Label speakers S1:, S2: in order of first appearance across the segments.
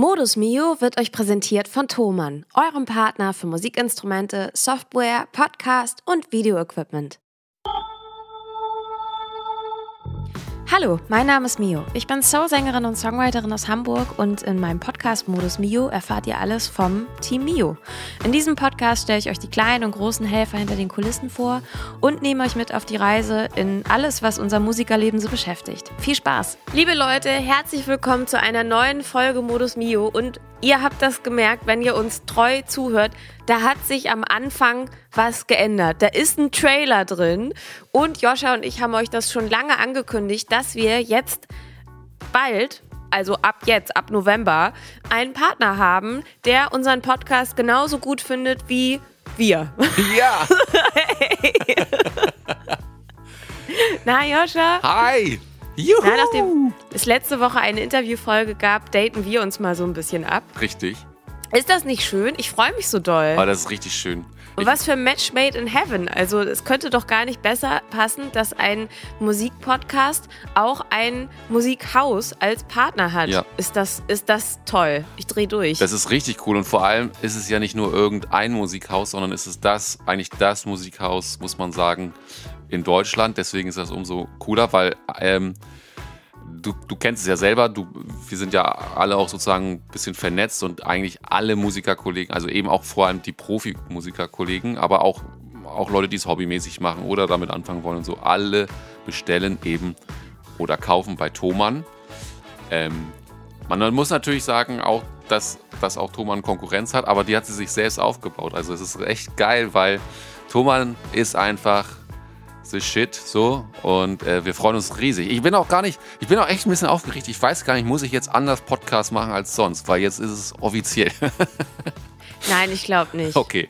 S1: Modus Mio wird euch präsentiert von Thomann, eurem Partner für Musikinstrumente, Software, Podcast und Videoequipment. Hallo, mein Name ist Mio. Ich bin Soul-Sängerin und Songwriterin aus Hamburg und in meinem Podcast Modus Mio erfahrt ihr alles vom Team Mio. In diesem Podcast stelle ich euch die kleinen und großen Helfer hinter den Kulissen vor und nehme euch mit auf die Reise in alles, was unser Musikerleben so beschäftigt. Viel Spaß! Liebe Leute, herzlich willkommen zu einer neuen Folge Modus Mio und ihr habt das gemerkt, wenn ihr uns treu zuhört, da hat sich am Anfang was geändert. Da ist ein Trailer drin und Joscha und ich haben euch das schon lange angekündigt, dass wir jetzt bald also ab jetzt, ab November, einen Partner haben, der unseren Podcast genauso gut findet wie wir.
S2: Ja.
S1: hey. Na, Joscha?
S2: Hi. Juhu.
S1: Na, nachdem es letzte Woche eine Interviewfolge gab, daten wir uns mal so ein bisschen ab.
S2: Richtig.
S1: Ist das nicht schön? Ich freue mich so doll.
S2: Aber das ist richtig schön.
S1: Und was für ein Match made in heaven. Also es könnte doch gar nicht besser passen, dass ein Musikpodcast auch ein Musikhaus als Partner hat.
S2: Ja.
S1: Ist, das, ist das toll? Ich drehe durch.
S2: Das ist richtig cool und vor allem ist es ja nicht nur irgendein Musikhaus, sondern ist es das, eigentlich das Musikhaus, muss man sagen, in Deutschland. Deswegen ist das umso cooler, weil ähm, du, du kennst es ja selber, du, wir sind ja alle auch sozusagen ein bisschen vernetzt und eigentlich alle Musikerkollegen, also eben auch vor allem die Profi-Musikerkollegen, aber auch, auch Leute, die es hobbymäßig machen oder damit anfangen wollen und so, alle bestellen eben oder kaufen bei Thomann. Ähm, man muss natürlich sagen, auch, dass, dass auch Thomann Konkurrenz hat, aber die hat sie sich selbst aufgebaut. Also es ist echt geil, weil Thomann ist einfach the shit so und äh, wir freuen uns riesig. Ich bin auch gar nicht, ich bin auch echt ein bisschen aufgeregt. Ich weiß gar nicht, muss ich jetzt anders Podcast machen als sonst, weil jetzt ist es offiziell.
S1: Nein, ich glaube nicht.
S2: Okay.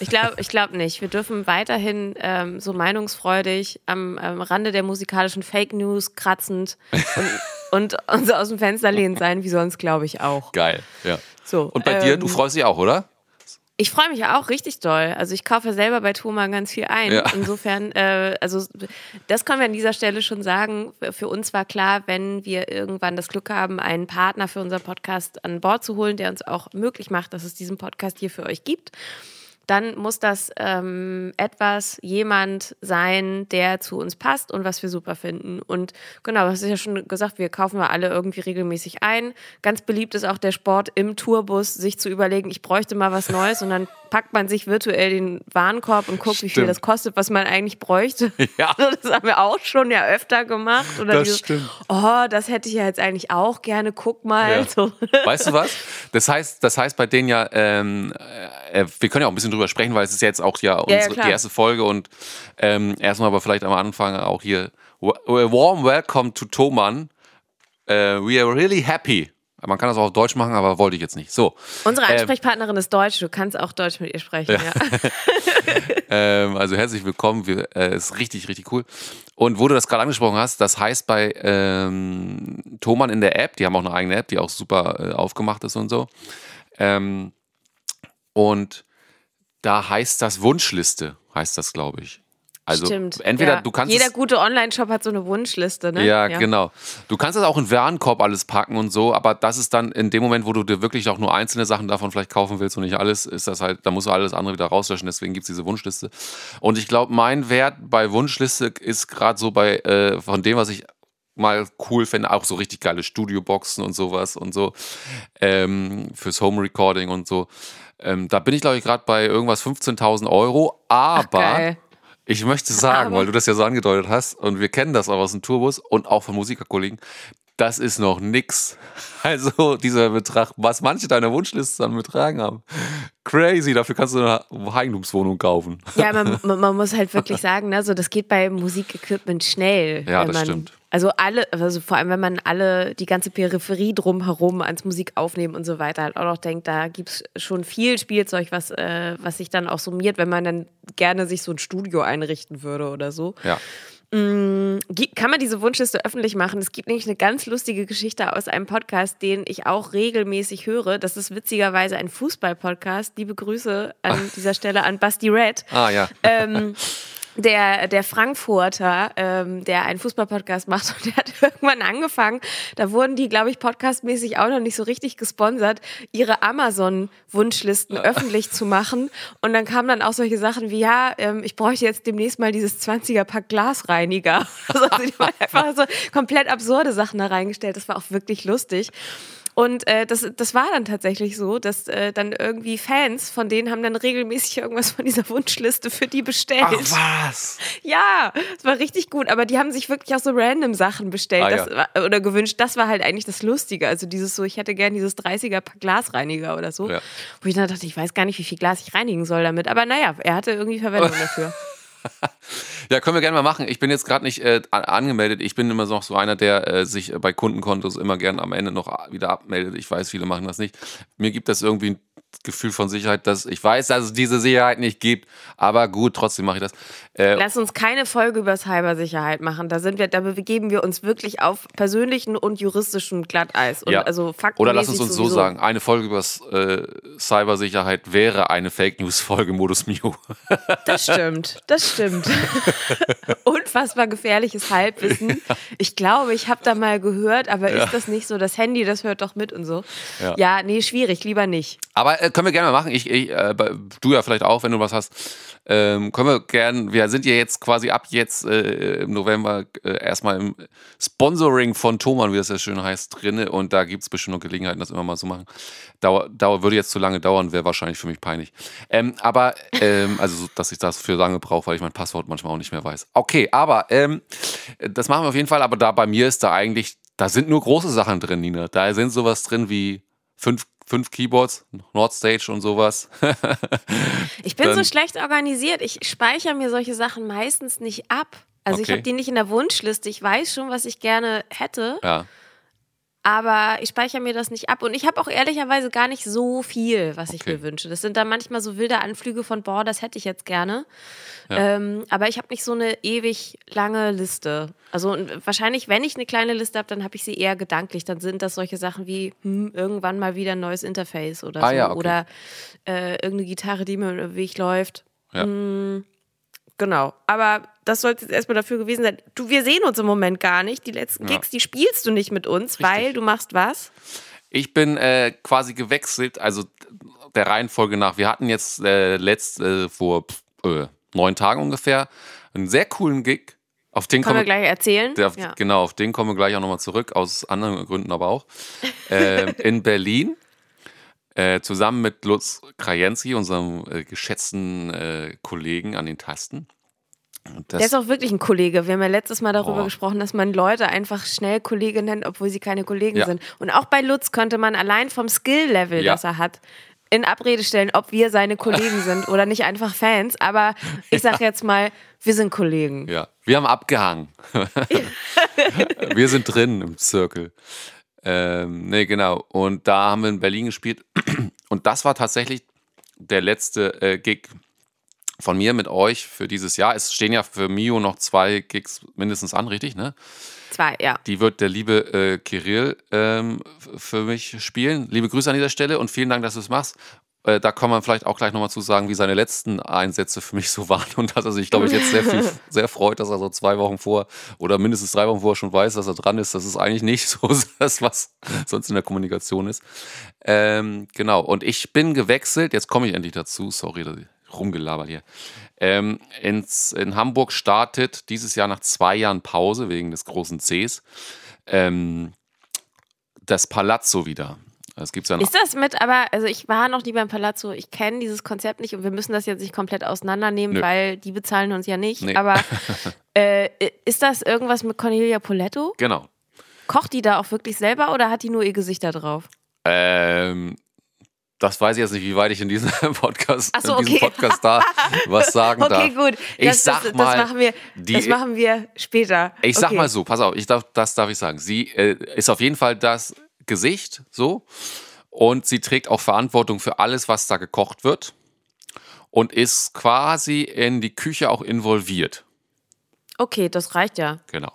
S1: Ich glaube ich glaub nicht. Wir dürfen weiterhin ähm, so meinungsfreudig am, am Rande der musikalischen Fake News kratzend und, und uns aus dem Fenster lehnen sein, wie sonst, glaube ich, auch.
S2: Geil, ja.
S1: So,
S2: Und bei dir, du
S1: ähm,
S2: freust dich auch, oder?
S1: Ich freue mich ja auch richtig doll. Also ich kaufe selber bei Thomann ganz viel ein.
S2: Ja.
S1: Insofern, äh, also das können wir an dieser Stelle schon sagen. Für uns war klar, wenn wir irgendwann das Glück haben, einen Partner für unseren Podcast an Bord zu holen, der uns auch möglich macht, dass es diesen Podcast hier für euch gibt, dann muss das ähm, etwas, jemand sein, der zu uns passt und was wir super finden. Und genau, das ist ja schon gesagt, wir kaufen wir alle irgendwie regelmäßig ein. Ganz beliebt ist auch der Sport im Tourbus, sich zu überlegen, ich bräuchte mal was Neues und dann packt man sich virtuell den Warenkorb und guckt, wie viel
S2: Stimmt.
S1: das kostet, was man eigentlich bräuchte.
S2: Ja.
S1: Das haben wir auch schon ja öfter gemacht. Oder
S2: Das
S1: dieses,
S2: stimmt.
S1: Oh, das hätte ich ja jetzt eigentlich auch gerne. Guck mal.
S2: Ja.
S1: So.
S2: Weißt du was? Das heißt, das heißt bei denen ja, ähm, äh, wir können ja auch ein bisschen drüber sprechen, weil es ist jetzt auch ja,
S1: ja,
S2: unsere,
S1: klar.
S2: die erste Folge und ähm, erstmal aber vielleicht am Anfang auch hier warm welcome to Thomann. Äh, we are really happy. Man kann das auch auf Deutsch machen, aber wollte ich jetzt nicht. So.
S1: Unsere
S2: Ähm,
S1: Ansprechpartnerin ist Deutsch. Du kannst auch Deutsch mit ihr sprechen. Ja.
S2: Ähm, also herzlich willkommen. Wir, äh, ist richtig, richtig cool. Und wo du das gerade angesprochen hast, das heißt bei ähm, Thomann in der App, die haben auch eine eigene App, die auch super äh, aufgemacht ist und so. Ähm, und da heißt das Wunschliste, heißt das, glaube ich. Also
S1: Stimmt.
S2: entweder
S1: ja.
S2: du kannst
S1: Jeder gute Online-Shop hat so eine Wunschliste, ne?
S2: ja, genau. Du kannst das auch in Warenkorb alles packen und so, aber das ist dann in dem Moment, wo du dir wirklich auch nur einzelne Sachen davon vielleicht kaufen willst und nicht alles, ist das halt, da musst du alles andere wieder rauslöschen, deswegen gibt es diese Wunschliste. Und ich glaube, mein Wert bei Wunschliste ist gerade so bei, äh, von dem, was ich mal cool finde, auch so richtig geile Studioboxen und sowas und so, ähm, fürs Home Recording und so. Ähm, da bin ich, glaube ich, gerade bei irgendwas 15.000 Euro, aber
S1: geil.
S2: ich möchte sagen,
S1: Aber-
S2: weil du das ja so angedeutet hast und wir kennen das auch aus dem Tourbus und auch von Musikerkollegen, das ist noch nix. Also dieser Betrag, was manche deiner Wunschliste an Betragen haben. Crazy, dafür kannst du eine Eigentumswohnung kaufen.
S1: Ja, man, man, muss halt wirklich sagen, ne, so, das geht bei Musikequipment schnell.
S2: Ja, das
S1: man,
S2: stimmt.
S1: Also alle, also vor allem, wenn man alle, die ganze Peripherie drumherum ans Musik aufnehmen und so weiter halt auch noch denkt, da gibt es schon viel Spielzeug, was, äh, was sich dann auch summiert, wenn man dann gerne sich so ein Studio einrichten würde oder so.
S2: Ja.
S1: Gi- Kann man diese Wunschliste öffentlich machen? Es gibt nämlich eine ganz lustige Geschichte aus einem Podcast, den ich auch regelmäßig höre. Das ist witzigerweise ein Fußball-Podcast. Liebe Grüße an dieser Stelle an Basti Red.
S2: Ah ja.
S1: Ähm, der, der Frankfurter, ähm, der einen Fußballpodcast macht und der hat irgendwann angefangen, da wurden die, glaube ich, podcastmäßig auch noch nicht so richtig gesponsert, ihre Amazon-Wunschlisten öffentlich zu machen. Und dann kamen dann auch solche Sachen wie, ja, ähm, ich bräuchte jetzt demnächst mal dieses 20er-Pack Glasreiniger. Also die haben einfach so komplett absurde Sachen da reingestellt. Das war auch wirklich lustig. Und äh, das, das war dann tatsächlich so, dass äh, dann irgendwie Fans von denen haben dann regelmäßig irgendwas von dieser Wunschliste für die bestellt.
S2: Ach was?
S1: Ja, das war richtig gut. Aber die haben sich wirklich auch so random Sachen bestellt
S2: Ah,
S1: das
S2: ja.
S1: oder gewünscht. Das war halt eigentlich das Lustige. Also dieses so, ich hätte gern dieses 30er Pack Glasreiniger oder so.
S2: Ja.
S1: Wo ich dann dachte, ich weiß gar nicht, wie viel Glas ich reinigen soll damit. Aber naja, er hatte irgendwie Verwendung dafür.
S2: Ja, können wir gerne mal machen. Ich bin jetzt gerade nicht äh, an- angemeldet. Ich bin immer noch so einer, der äh, sich bei Kundenkontos immer gern am Ende noch wieder abmeldet. Ich weiß, viele machen das nicht. Mir gibt das irgendwie ein Gefühl von Sicherheit, dass ich weiß, dass es diese Sicherheit nicht gibt. Aber gut, trotzdem mache ich das. Äh,
S1: Lass uns keine Folge über Cybersicherheit machen. Da sind wir, da begeben wir uns wirklich auf persönlichen und juristischen Glatteis. Und
S2: ja.
S1: also
S2: Oder lass uns uns so sagen: Eine Folge über äh, Cybersicherheit wäre eine Fake News Folge Modus Mio.
S1: Das stimmt, das stimmt. Unfassbar gefährliches Halbwissen. Ich glaube, ich habe da mal gehört, aber ist das nicht so? Das Handy, das hört doch mit und so.
S2: Ja.
S1: Ja, nee, schwierig, lieber nicht.
S2: Aber äh, können wir gerne mal machen. Ich, ich, äh, du ja vielleicht auch, wenn du was hast. Ähm, können wir gerne, wir sind ja jetzt quasi ab jetzt äh, im November äh, erstmal im Sponsoring von Thomann, wie das ja schön heißt, drinne und da gibt es bestimmt noch Gelegenheiten, das immer mal zu machen. Dauer, Dauer, würde jetzt zu lange dauern, wäre wahrscheinlich für mich peinlich. Ähm, aber, ähm, also, so, dass ich das für lange brauche, weil ich mein Passwort manchmal auch nicht mehr weiß. Okay, aber ähm, das machen wir auf jeden Fall, aber da bei mir ist da eigentlich, da sind nur große Sachen drin, Nina. Da sind sowas drin wie fünf, fünf Keyboards, Nordstage und sowas.
S1: Ich bin so
S2: Dann-
S1: schlecht organisiert. Ich speichere mir solche Sachen meistens nicht ab. Also ich
S2: Okay.
S1: habe die nicht in der Wunschliste. Ich weiß schon, was ich gerne hätte,
S2: ja.
S1: Aber ich speichere mir das nicht ab. Und ich habe auch ehrlicherweise gar nicht so viel, was ich
S2: Okay.
S1: mir wünsche. Das sind dann manchmal so wilde Anflüge von, boah, das hätte ich jetzt gerne.
S2: Ja.
S1: Ähm, aber ich habe nicht so eine ewig lange Liste. Also wahrscheinlich, wenn ich eine kleine Liste habe, dann habe ich sie eher gedanklich. Dann sind das solche Sachen wie hm, irgendwann mal wieder ein neues Interface oder
S2: Ah,
S1: so.
S2: ja, okay.
S1: Oder äh, irgendeine Gitarre, die mir den Weg läuft.
S2: Ja.
S1: Genau. Aber das sollte jetzt erstmal dafür gewesen sein. Du, wir sehen uns im Moment gar nicht. Die letzten
S2: Ja.
S1: Gigs, die spielst du nicht mit uns, weil du machst was?
S2: Ich bin äh, quasi gewechselt, also der Reihenfolge nach. Wir hatten jetzt äh, letzt äh, vor pff, äh, neun Tagen ungefähr einen sehr coolen Gig. Auf den
S1: Können wir gleich erzählen.
S2: der,
S1: ja.
S2: Genau, auf den kommen wir gleich auch nochmal zurück, aus anderen Gründen aber auch. äh, in Berlin, äh, zusammen mit Lutz Krajenski, unserem äh, geschätzten äh, Kollegen an den Tasten. Das,
S1: Der ist auch wirklich ein Kollege. Wir haben ja letztes Mal darüber
S2: Boah.
S1: gesprochen, dass man Leute einfach schnell Kollege nennt, obwohl sie keine Kollegen
S2: Ja.
S1: sind. Und auch bei Lutz könnte man allein vom Skill-Level,
S2: Ja.
S1: das er hat, in Abrede stellen, ob wir seine Kollegen sind oder nicht einfach Fans. Aber ich sage jetzt mal, wir sind Kollegen.
S2: Ja, wir haben abgehangen. wir sind drin im Zirkel. Ähm, nee, genau. Und da haben wir in Berlin gespielt. Und das war tatsächlich der letzte äh, Gig von mir mit euch für dieses Jahr. Es stehen ja für Mio noch zwei Gigs mindestens an, richtig, ne?
S1: Zwei, ja.
S2: Die wird der liebe äh, Kirill ähm, für mich spielen. Liebe Grüße an dieser Stelle und vielen Dank, dass du es machst. Äh, da kann man vielleicht auch gleich nochmal zu sagen, wie seine letzten Einsätze für mich so waren und dass er sich, glaube ich, jetzt sehr viel sehr freut, dass er so zwei Wochen vor oder mindestens drei Wochen vorher schon weiß, dass er dran ist. Das ist eigentlich nicht so das, was sonst in der Kommunikation ist. Ähm, genau, und ich bin gewechselt, jetzt komme ich endlich dazu, sorry, dass ich rumgelabert hier. Ähm, ins, in Hamburg startet dieses Jahr nach zwei Jahren Pause wegen des großen Cs ähm, das Palazzo wieder. Es gibt ja noch,
S1: Ist das mit, aber, also ich war noch nie beim Palazzo, ich kenne dieses Konzept nicht und wir müssen das jetzt nicht komplett auseinandernehmen,
S2: Nö.
S1: weil die bezahlen uns ja nicht.
S2: Nee.
S1: Aber äh, ist das irgendwas mit Cornelia Poletto?
S2: genau.
S1: Kocht die da auch wirklich selber oder hat die nur ihr Gesicht da drauf?
S2: Ähm, das weiß ich jetzt nicht, wie weit ich in diesem Podcast,
S1: so,
S2: in diesem
S1: okay.
S2: Podcast da was sagen
S1: Okay,
S2: darf.
S1: gut.
S2: Ich
S1: Das,
S2: sag
S1: das,
S2: mal,
S1: das, machen wir,
S2: die-
S1: das machen wir später.
S2: Ich sag
S1: okay.
S2: mal so, pass auf, ich darf, das darf ich sagen. Sie äh, ist auf jeden Fall das Gesicht, so. Und sie trägt auch Verantwortung für alles, was da gekocht wird. Und ist quasi in die Küche auch involviert.
S1: Okay, das reicht ja.
S2: Genau.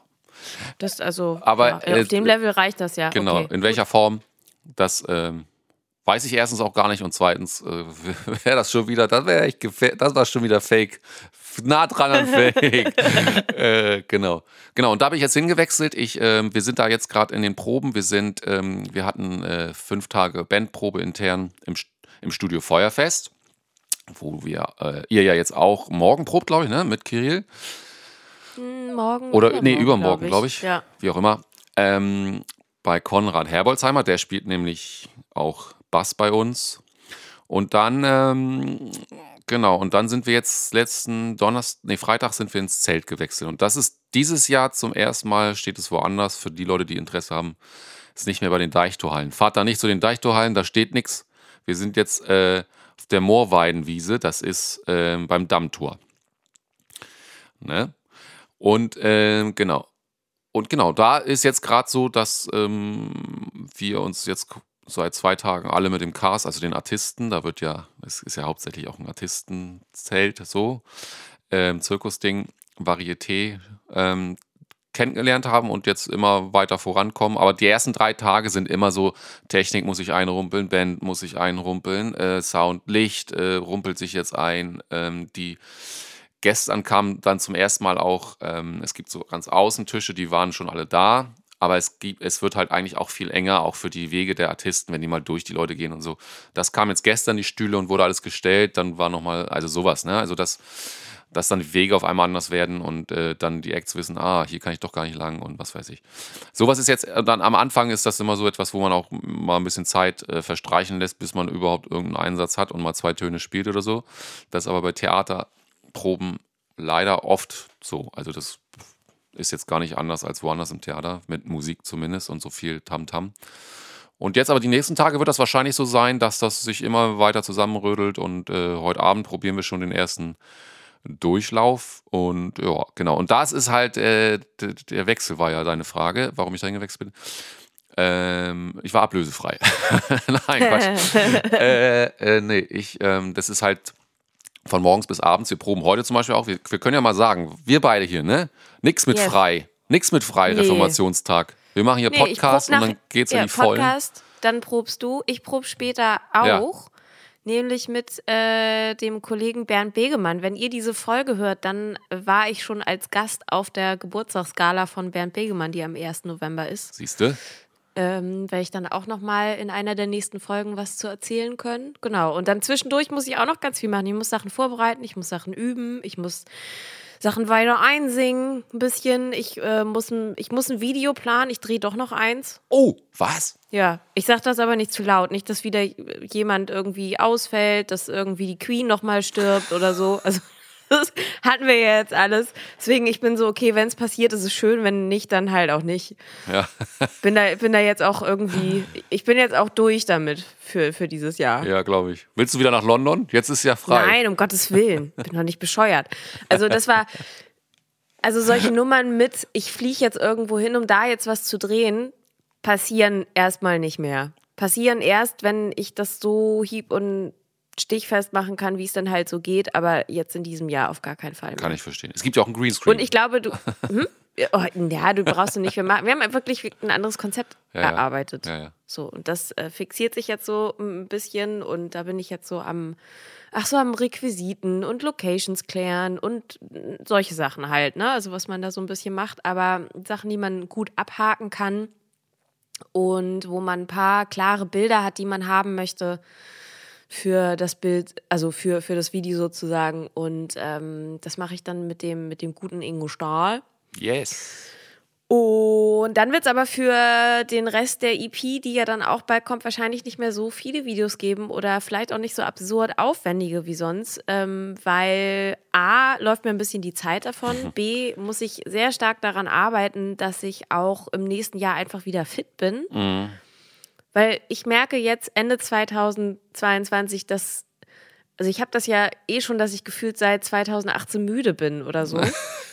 S1: Das also,
S2: Aber,
S1: ja,
S2: äh,
S1: auf dem Level reicht das ja.
S2: Genau.
S1: Okay.
S2: In welcher Form, das ähm, weiß ich erstens auch gar nicht und zweitens äh, wäre das schon wieder, das wäre echt das war schon wieder Fake. Nah dran an Fake. äh, genau. Genau, und da bin ich jetzt hingewechselt. Ich, äh, wir sind da jetzt gerade in den Proben. Wir sind, ähm, wir hatten äh, fünf Tage Bandprobe intern im, im Studio Feuerfest, wo wir, äh, ihr ja jetzt auch morgen probt, glaube ich, ne? Mit Kirill.
S1: Hm, morgen.
S2: Oder, nee, übermorgen, glaube ich.
S1: Glaub ich. Ja.
S2: Wie auch immer. Ähm, bei Konrad Herbolzheimer, der spielt nämlich auch Bass bei uns. Und dann, ähm, genau, und dann sind wir jetzt letzten Donnerstag, nee, Freitag sind wir ins Zelt gewechselt. Und das ist dieses Jahr zum ersten Mal, steht es woanders, für die Leute, die Interesse haben, ist nicht mehr bei den Deichtorhallen. Fahrt da nicht zu den Deichtorhallen, da steht nichts. Wir sind jetzt äh, auf der Moorweidenwiese, das ist äh, beim Dammtor. Ne? Und äh, genau. Und genau, da ist jetzt gerade so, dass ähm, wir uns jetzt seit zwei Tagen alle mit dem Cast, also den Artisten, da wird ja, es ist ja hauptsächlich auch ein Artistenzelt so, ähm, Zirkusding, Varieté, ähm, kennengelernt haben und jetzt immer weiter vorankommen. Aber die ersten drei Tage sind immer so, Technik muss ich einrumpeln, Band muss ich einrumpeln, äh, Sound, Licht äh, rumpelt sich jetzt ein, ähm, die Gestern kam dann zum ersten Mal auch, ähm, es gibt so ganz Außentische, die waren schon alle da, aber es, gibt, es wird halt eigentlich auch viel enger, auch für die Wege der Artisten, wenn die mal durch die Leute gehen und so. Das kam jetzt gestern, die Stühle, und wurde alles gestellt, dann war nochmal, also sowas, ne? Also das, dass dann die Wege auf einmal anders werden und äh, dann die Acts wissen, ah, hier kann ich doch gar nicht lang und was weiß ich. Sowas ist jetzt, äh, dann am Anfang ist das immer so etwas, wo man auch mal ein bisschen Zeit äh, verstreichen lässt, bis man überhaupt irgendeinen Einsatz hat und mal zwei Töne spielt oder so. Das ist aber bei Theaterproben leider oft so. Also das ist jetzt gar nicht anders als woanders im Theater, mit Musik zumindest und so viel Tamtam. -Tam. Und jetzt aber die nächsten Tage wird das wahrscheinlich so sein, dass das sich immer weiter zusammenrödelt und äh, heute Abend probieren wir schon den ersten Durchlauf und ja, genau. Und das ist halt, äh, der Wechsel war ja deine Frage, warum ich dahin gewechselt bin. Ähm, ich war ablösefrei. Nein, Quatsch. äh, äh, nee, ich, ähm, das ist halt von morgens bis abends. Wir proben heute zum Beispiel auch. Wir, wir können ja mal sagen, wir beide hier, ne? Nix mit yes. frei. Nix mit frei, nee. Reformationstag. Wir machen hier nee, Podcast und dann geht's ja, in die Vollen. Podcast,
S1: dann probst du. Ich prob später auch. Ja. Nämlich mit äh, dem Kollegen Bernd Begemann. Wenn ihr diese Folge hört, dann war ich schon als Gast auf der Geburtstagsgala von Bernd Begemann, die am 1. November ist.
S2: Siehst du?
S1: Ähm, werde ich dann auch noch mal in einer der nächsten Folgen was zu erzählen können. Genau. Und dann zwischendurch muss ich auch noch ganz viel machen. Ich muss Sachen vorbereiten, ich muss Sachen üben, ich muss Sachen weiter einsingen, ein bisschen. Ich, äh, muss, ein, ich muss ein Video planen. Ich drehe doch noch eins.
S2: Oh, was?
S1: Ja, ich sage das aber nicht zu laut. Nicht, dass wieder jemand irgendwie ausfällt, dass irgendwie die Queen noch mal stirbt oder so. Also das hatten wir ja jetzt alles. Deswegen, ich bin so, okay, wenn es passiert, ist es schön, wenn nicht, dann halt auch nicht.
S2: Ja.
S1: Bin da, bin da jetzt auch irgendwie, ich bin jetzt auch durch damit für, für dieses Jahr.
S2: Ja, glaube ich. Willst du wieder nach London? Jetzt ist ja frei.
S1: Nein, um Gottes Willen. Bin noch nicht bescheuert. Also, das war, also solche Nummern mit, ich fliege jetzt irgendwo hin, um da jetzt was zu drehen, passieren erstmal nicht mehr. Passieren erst, wenn ich das so hieb und stichfest machen kann, wie es dann halt so geht, aber jetzt in diesem Jahr auf gar keinen Fall. Mehr.
S2: Kann ich verstehen. Es gibt ja auch ein Greenscreen.
S1: Und ich glaube, du. Hm? Oh, ja, du brauchst du nicht. Wir, machen, wir haben wirklich ein anderes Konzept ja, erarbeitet.
S2: Ja, ja.
S1: So, und das äh, fixiert sich jetzt so ein bisschen und da bin ich jetzt so am, ach so, am Requisiten und Locations klären und solche Sachen halt, ne? Also was man da so ein bisschen macht, aber Sachen, die man gut abhaken kann und wo man ein paar klare Bilder hat, die man haben möchte für das Bild, also für, für das Video sozusagen. Und ähm, das mache ich dann mit dem, mit dem guten Ingo Stahl.
S2: Yes.
S1: Und dann wird es aber für den Rest der EP, die ja dann auch bald kommt, wahrscheinlich nicht mehr so viele Videos geben oder vielleicht auch nicht so absurd aufwendige wie sonst, ähm, weil A, läuft mir ein bisschen die Zeit davon, B, muss ich sehr stark daran arbeiten, dass ich auch im nächsten Jahr einfach wieder fit bin.
S2: Mhm.
S1: Weil ich merke jetzt Ende 2022, dass, also ich habe das ja eh schon, dass ich gefühlt seit 2018 müde bin oder so.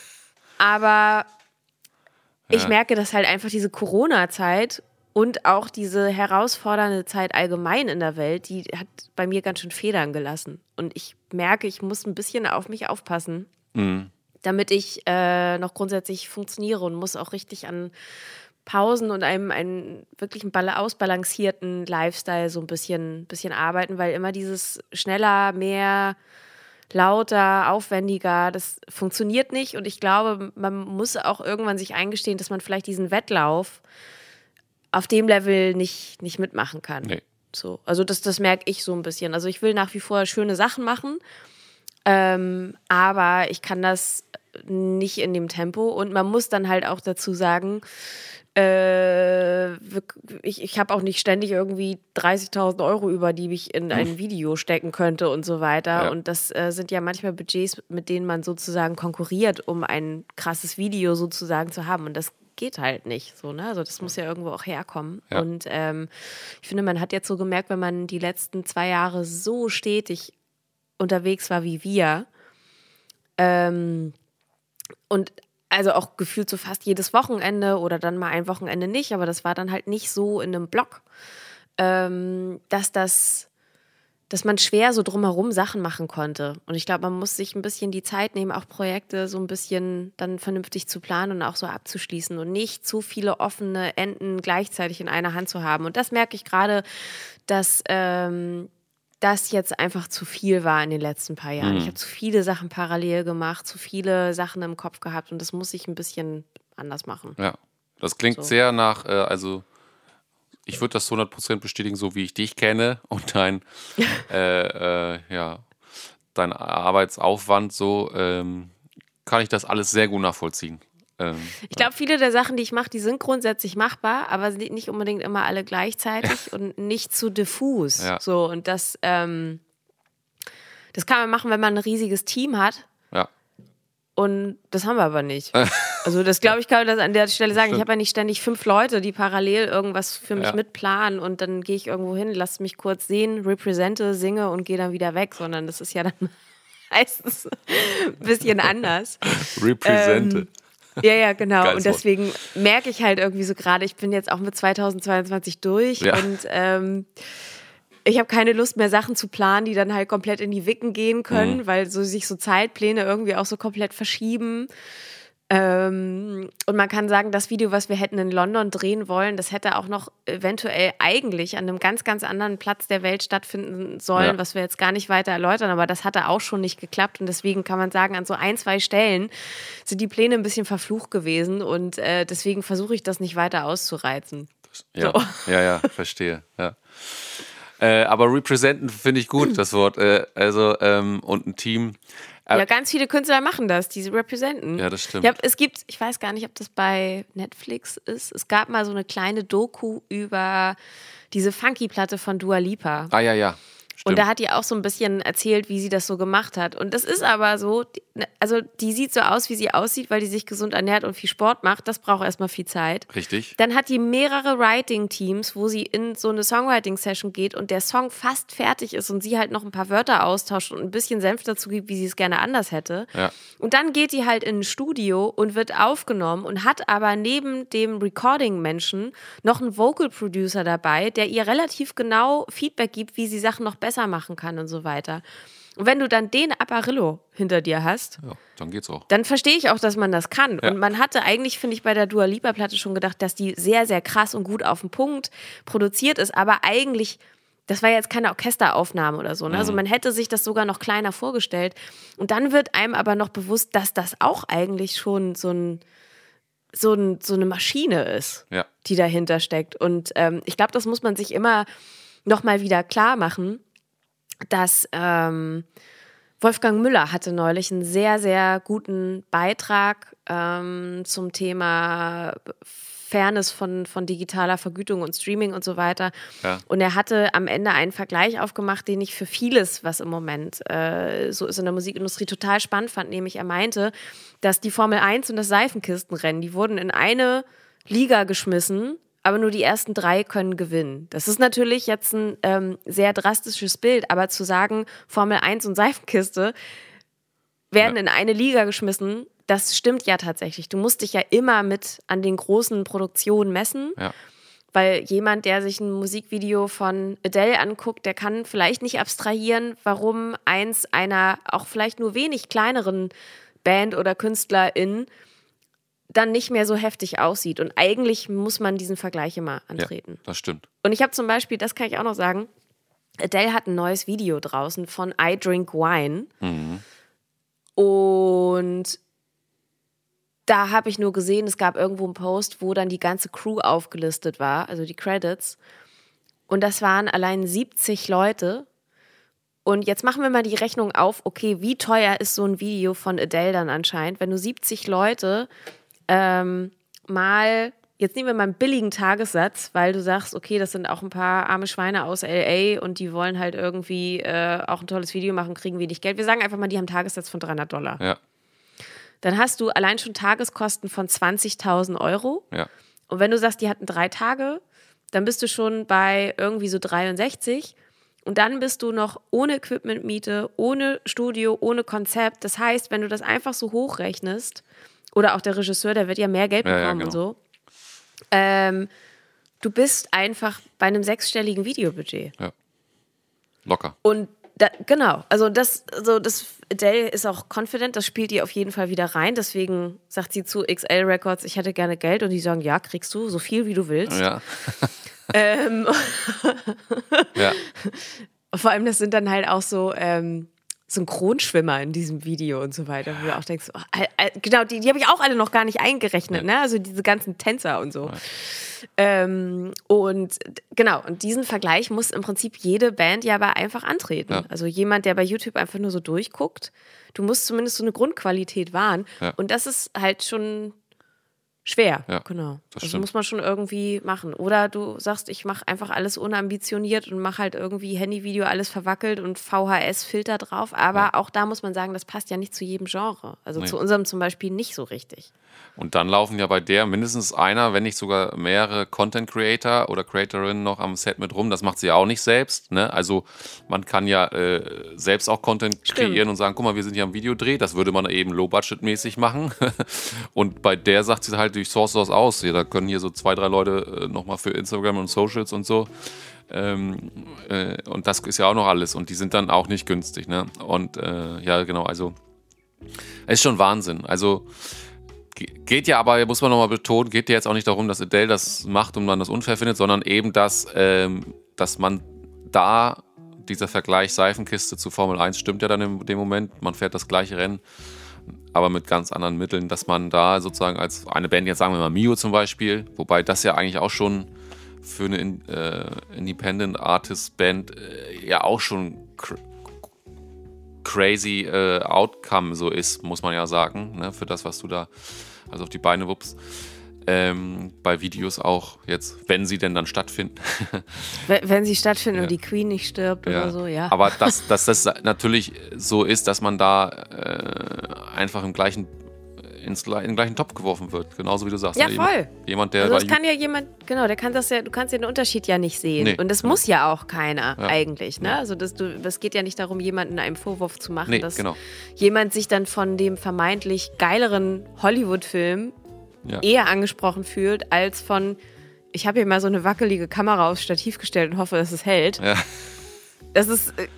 S1: Aber ich ja. merke, dass halt einfach diese Corona-Zeit und auch diese herausfordernde Zeit allgemein in der Welt, die hat bei mir ganz schön Federn gelassen. Und ich merke, ich muss ein bisschen auf mich aufpassen,
S2: mhm.
S1: damit ich äh, noch grundsätzlich funktioniere und muss auch richtig an Pausen und einem einen wirklich einen ausbalancierten Lifestyle so ein bisschen, bisschen arbeiten, weil immer dieses schneller, mehr, lauter, aufwendiger, das funktioniert nicht. Und ich glaube, man muss auch irgendwann sich eingestehen, dass man vielleicht diesen Wettlauf auf dem Level nicht, nicht mitmachen kann. Nee. So. Also das, das merke ich so ein bisschen. Also ich will nach wie vor schöne Sachen machen, ähm, aber ich kann das nicht in dem Tempo. Und man muss dann halt auch dazu sagen, äh, ich, ich habe auch nicht ständig irgendwie 30.000 Euro über, die ich in ein Video stecken könnte und so weiter. Ja. Und das äh, sind ja manchmal Budgets, mit denen man sozusagen konkurriert, um ein krasses Video sozusagen zu haben. Und das geht halt nicht so, ne? Also das muss ja irgendwo auch herkommen. Ja. Und ähm, ich finde, man hat jetzt so gemerkt, wenn man die letzten zwei Jahre so stetig unterwegs war wie wir, ähm, und also auch gefühlt so fast jedes Wochenende oder dann mal ein Wochenende nicht, aber das war dann halt nicht so in einem Block, ähm, dass das, dass man schwer so drumherum Sachen machen konnte. Und ich glaube, man muss sich ein bisschen die Zeit nehmen, auch Projekte so ein bisschen dann vernünftig zu planen und auch so abzuschließen und nicht zu viele offene Enden gleichzeitig in einer Hand zu haben. Und das merke ich gerade, dass ähm, das jetzt einfach zu viel war in den letzten paar Jahren. Mhm. Ich habe zu viele Sachen parallel gemacht, zu viele Sachen im Kopf gehabt und das muss ich ein bisschen anders machen.
S2: Ja, das klingt so. sehr nach, äh, also ich würde das 100% bestätigen, so wie ich dich kenne und dein, äh, äh, ja, dein Arbeitsaufwand, so ähm, kann ich das alles sehr gut nachvollziehen.
S1: Ähm, ich glaube, viele der Sachen, die ich mache, die sind grundsätzlich machbar, aber sind nicht unbedingt immer alle gleichzeitig und nicht zu diffus. Ja. So, und das, ähm, das kann man machen, wenn man ein riesiges Team hat.
S2: Ja.
S1: Und das haben wir aber nicht. Also das glaube ich, kann ich das an der Stelle sagen. Ich habe ja nicht ständig fünf Leute, die parallel irgendwas für mich ja. mitplanen und dann gehe ich irgendwo hin, lasse mich kurz sehen, represente, singe und gehe dann wieder weg, sondern das ist ja dann meistens ein bisschen anders.
S2: Represente. Ähm,
S1: ja, ja, genau. Geiles und deswegen merke ich halt irgendwie so gerade, ich bin jetzt auch mit 2022 durch ja. und ähm, ich habe keine Lust mehr, Sachen zu planen, die dann halt komplett in die Wicken gehen können, mhm. weil so sich so Zeitpläne irgendwie auch so komplett verschieben. Ähm, und man kann sagen, das Video, was wir hätten in London drehen wollen, das hätte auch noch eventuell eigentlich an einem ganz, ganz anderen Platz der Welt stattfinden sollen, ja. was wir jetzt gar nicht weiter erläutern, aber das hatte auch schon nicht geklappt und deswegen kann man sagen, an so ein, zwei Stellen sind die Pläne ein bisschen verflucht gewesen und äh, deswegen versuche ich das nicht weiter auszureizen.
S2: Ja, so. ja, ja, verstehe. Ja. Äh, aber representen finde ich gut, das Wort. Äh, also, ähm, und ein Team.
S1: Ja, ganz viele Künstler machen das, diese representen.
S2: Ja, das stimmt.
S1: Hab, es gibt, ich weiß gar nicht, ob das bei Netflix ist. Es gab mal so eine kleine Doku über diese Funky-Platte von Dua Lipa.
S2: Ah, ja, ja.
S1: Stimmt. Und da hat die auch so ein bisschen erzählt, wie sie das so gemacht hat. Und das ist aber so, ne, also die sieht so aus, wie sie aussieht, weil die sich gesund ernährt und viel Sport macht. Das braucht erstmal viel Zeit.
S2: Richtig.
S1: Dann hat die mehrere Writing-Teams, wo sie in so eine Songwriting-Session geht und der Song fast fertig ist und sie halt noch ein paar Wörter austauscht und ein bisschen Senf dazu gibt, wie sie es gerne anders hätte.
S2: Ja.
S1: Und dann geht die halt in ein Studio und wird aufgenommen und hat aber neben dem Recording-Menschen noch einen Vocal-Producer dabei, der ihr relativ genau Feedback gibt, wie sie Sachen noch besser besser machen kann und so weiter. Und wenn du dann den Apparillo hinter dir hast,
S2: ja, dann geht's auch.
S1: Dann verstehe ich auch, dass man das kann. Ja. Und man hatte eigentlich, finde ich, bei der Dua Lipa Platte schon gedacht, dass die sehr, sehr krass und gut auf den Punkt produziert ist, aber eigentlich das war jetzt keine Orchesteraufnahme oder so. Ne? Also mhm. man hätte sich das sogar noch kleiner vorgestellt. Und dann wird einem aber noch bewusst, dass das auch eigentlich schon so, ein, so, ein, so eine Maschine ist,
S2: ja.
S1: die dahinter steckt. Und ähm, ich glaube, das muss man sich immer noch mal wieder klar machen dass ähm, Wolfgang Müller hatte neulich einen sehr, sehr guten Beitrag ähm, zum Thema Fairness von, von digitaler Vergütung und Streaming und so weiter. Ja. Und er hatte am Ende einen Vergleich aufgemacht, den ich für vieles, was im Moment äh, so ist in der Musikindustrie, total spannend fand. Nämlich er meinte, dass die Formel 1 und das Seifenkistenrennen, die wurden in eine Liga geschmissen aber nur die ersten drei können gewinnen. Das ist natürlich jetzt ein ähm, sehr drastisches Bild, aber zu sagen, Formel 1 und Seifenkiste werden ja. in eine Liga geschmissen, das stimmt ja tatsächlich. Du musst dich ja immer mit an den großen Produktionen messen.
S2: Ja.
S1: Weil jemand, der sich ein Musikvideo von Adele anguckt, der kann vielleicht nicht abstrahieren, warum eins einer auch vielleicht nur wenig kleineren Band oder KünstlerInnen dann nicht mehr so heftig aussieht. Und eigentlich muss man diesen Vergleich immer antreten.
S2: Ja, das stimmt.
S1: Und ich habe zum Beispiel, das kann ich auch noch sagen, Adele hat ein neues Video draußen von I Drink Wine.
S2: Mhm.
S1: Und da habe ich nur gesehen, es gab irgendwo einen Post, wo dann die ganze Crew aufgelistet war, also die Credits. Und das waren allein 70 Leute. Und jetzt machen wir mal die Rechnung auf, okay, wie teuer ist so ein Video von Adele dann anscheinend, wenn du 70 Leute ähm, mal, jetzt nehmen wir mal einen billigen Tagessatz, weil du sagst, okay, das sind auch ein paar arme Schweine aus LA und die wollen halt irgendwie äh, auch ein tolles Video machen, kriegen wenig Geld. Wir sagen einfach mal, die haben einen Tagessatz von 300 Dollar.
S2: Ja,
S1: Dann hast du allein schon Tageskosten von 20.000 Euro.
S2: ja.
S1: Und wenn du sagst, die hatten drei Tage, dann bist du schon bei irgendwie so 63. Und dann bist du noch ohne Equipmentmiete, ohne Studio, ohne Konzept. Das heißt, wenn du das einfach so hochrechnest, oder auch der Regisseur, der wird ja mehr Geld
S2: Ja, ja,
S1: bekommen und
S2: genau.
S1: so, ähm, du bist einfach bei einem sechsstelligen Videobudget.
S2: Locker.
S1: Und da, genau, also das, also das, Adele ist auch confident, das spielt ihr auf jeden Fall wieder rein. Deswegen sagt sie zu XL Records, ich hätte gerne Geld und die sagen, ja, kriegst du so viel wie du willst.
S2: Ja.
S1: Ähm,
S2: ja.
S1: vor allem, das sind dann halt auch so ähm, Synchronschwimmer in diesem Video und so weiter, wo du auch denkst, oh, genau, die, die habe ich auch alle noch gar nicht eingerechnet, ne? Also diese ganzen Tänzer und so. Ähm, und genau, und diesen Vergleich muss im Prinzip jede Band ja aber einfach antreten.
S2: Ja.
S1: Also jemand, der bei YouTube einfach nur so durchguckt, du musst zumindest so eine Grundqualität wahren.
S2: Ja.
S1: Und das ist halt schon schwer.
S2: Ja,
S1: genau.
S2: das
S1: Also muss man schon irgendwie machen. Oder du sagst, ich mache einfach alles unambitioniert und mache halt irgendwie Handyvideo alles verwackelt und VHS-Filter drauf. Aber auch da muss man sagen, das passt ja nicht zu jedem Genre. Also
S2: Nee.
S1: zu unserem zum Beispiel nicht so richtig.
S2: Und dann laufen ja bei der mindestens einer, wenn nicht sogar mehrere Content Creator oder Creatorinnen noch am Set mit rum. Das macht sie ja auch nicht selbst. Ne? Also man kann ja äh, selbst auch Content
S1: Stimmt.
S2: kreieren und sagen, guck mal, wir sind hier am Videodreh. Das würde man eben low-budget-mäßig machen. und bei der sagt sie halt, ich source das aus. Ja, da können hier so zwei, drei Leute äh, nochmal für Instagram und Socials und so. Ähm, äh, und das ist ja auch noch alles. Und die sind dann auch nicht günstig. Ne? Und äh, ja, genau, also es ist schon Wahnsinn. Also Ge- Geht ja aber, muss man nochmal betonen, geht ja jetzt auch nicht darum, dass Adele das macht und man das unfair findet, sondern eben, dass, ähm, dass man da, dieser Vergleich Seifenkiste zu Formel 1 stimmt ja dann in dem Moment, man fährt das gleiche Rennen, aber mit ganz anderen Mitteln, dass man da sozusagen als eine Band, jetzt sagen wir mal Mio zum Beispiel, wobei das ja eigentlich auch schon für eine In- äh, Independent Artist Band äh, ja auch schon cr crazy äh, Outcome so ist, muss man ja sagen, ne, für das, was du da also auf die Beine wuppst. Ähm, bei Videos auch jetzt, wenn sie denn dann stattfinden.
S1: Wenn wenn sie stattfinden
S2: Ja.
S1: und die Queen nicht stirbt oder so, ja.
S2: Aber dass, dass das natürlich so ist, dass man da äh, einfach im gleichen, ins, in den gleichen Topf geworfen wird. Genauso wie du sagst.
S1: Ja,
S2: ne?
S1: voll.
S2: Jemand, der
S1: Also das kann ja jemand, genau, der kann das ja, du kannst ja den Unterschied ja nicht sehen.
S2: Nee.
S1: Und das muss ja auch keiner
S2: Ja.
S1: eigentlich, ne? Also das, du, das geht ja nicht darum, jemanden einem Vorwurf zu machen,
S2: Nee,
S1: dass
S2: genau.
S1: jemand sich dann von dem vermeintlich geileren Hollywood-Film
S2: Ja.
S1: eher angesprochen fühlt, als von, ich habe hier mal so eine wackelige Kamera aufs Stativ gestellt und hoffe, dass es hält.
S2: Ja.
S1: Das ist äh,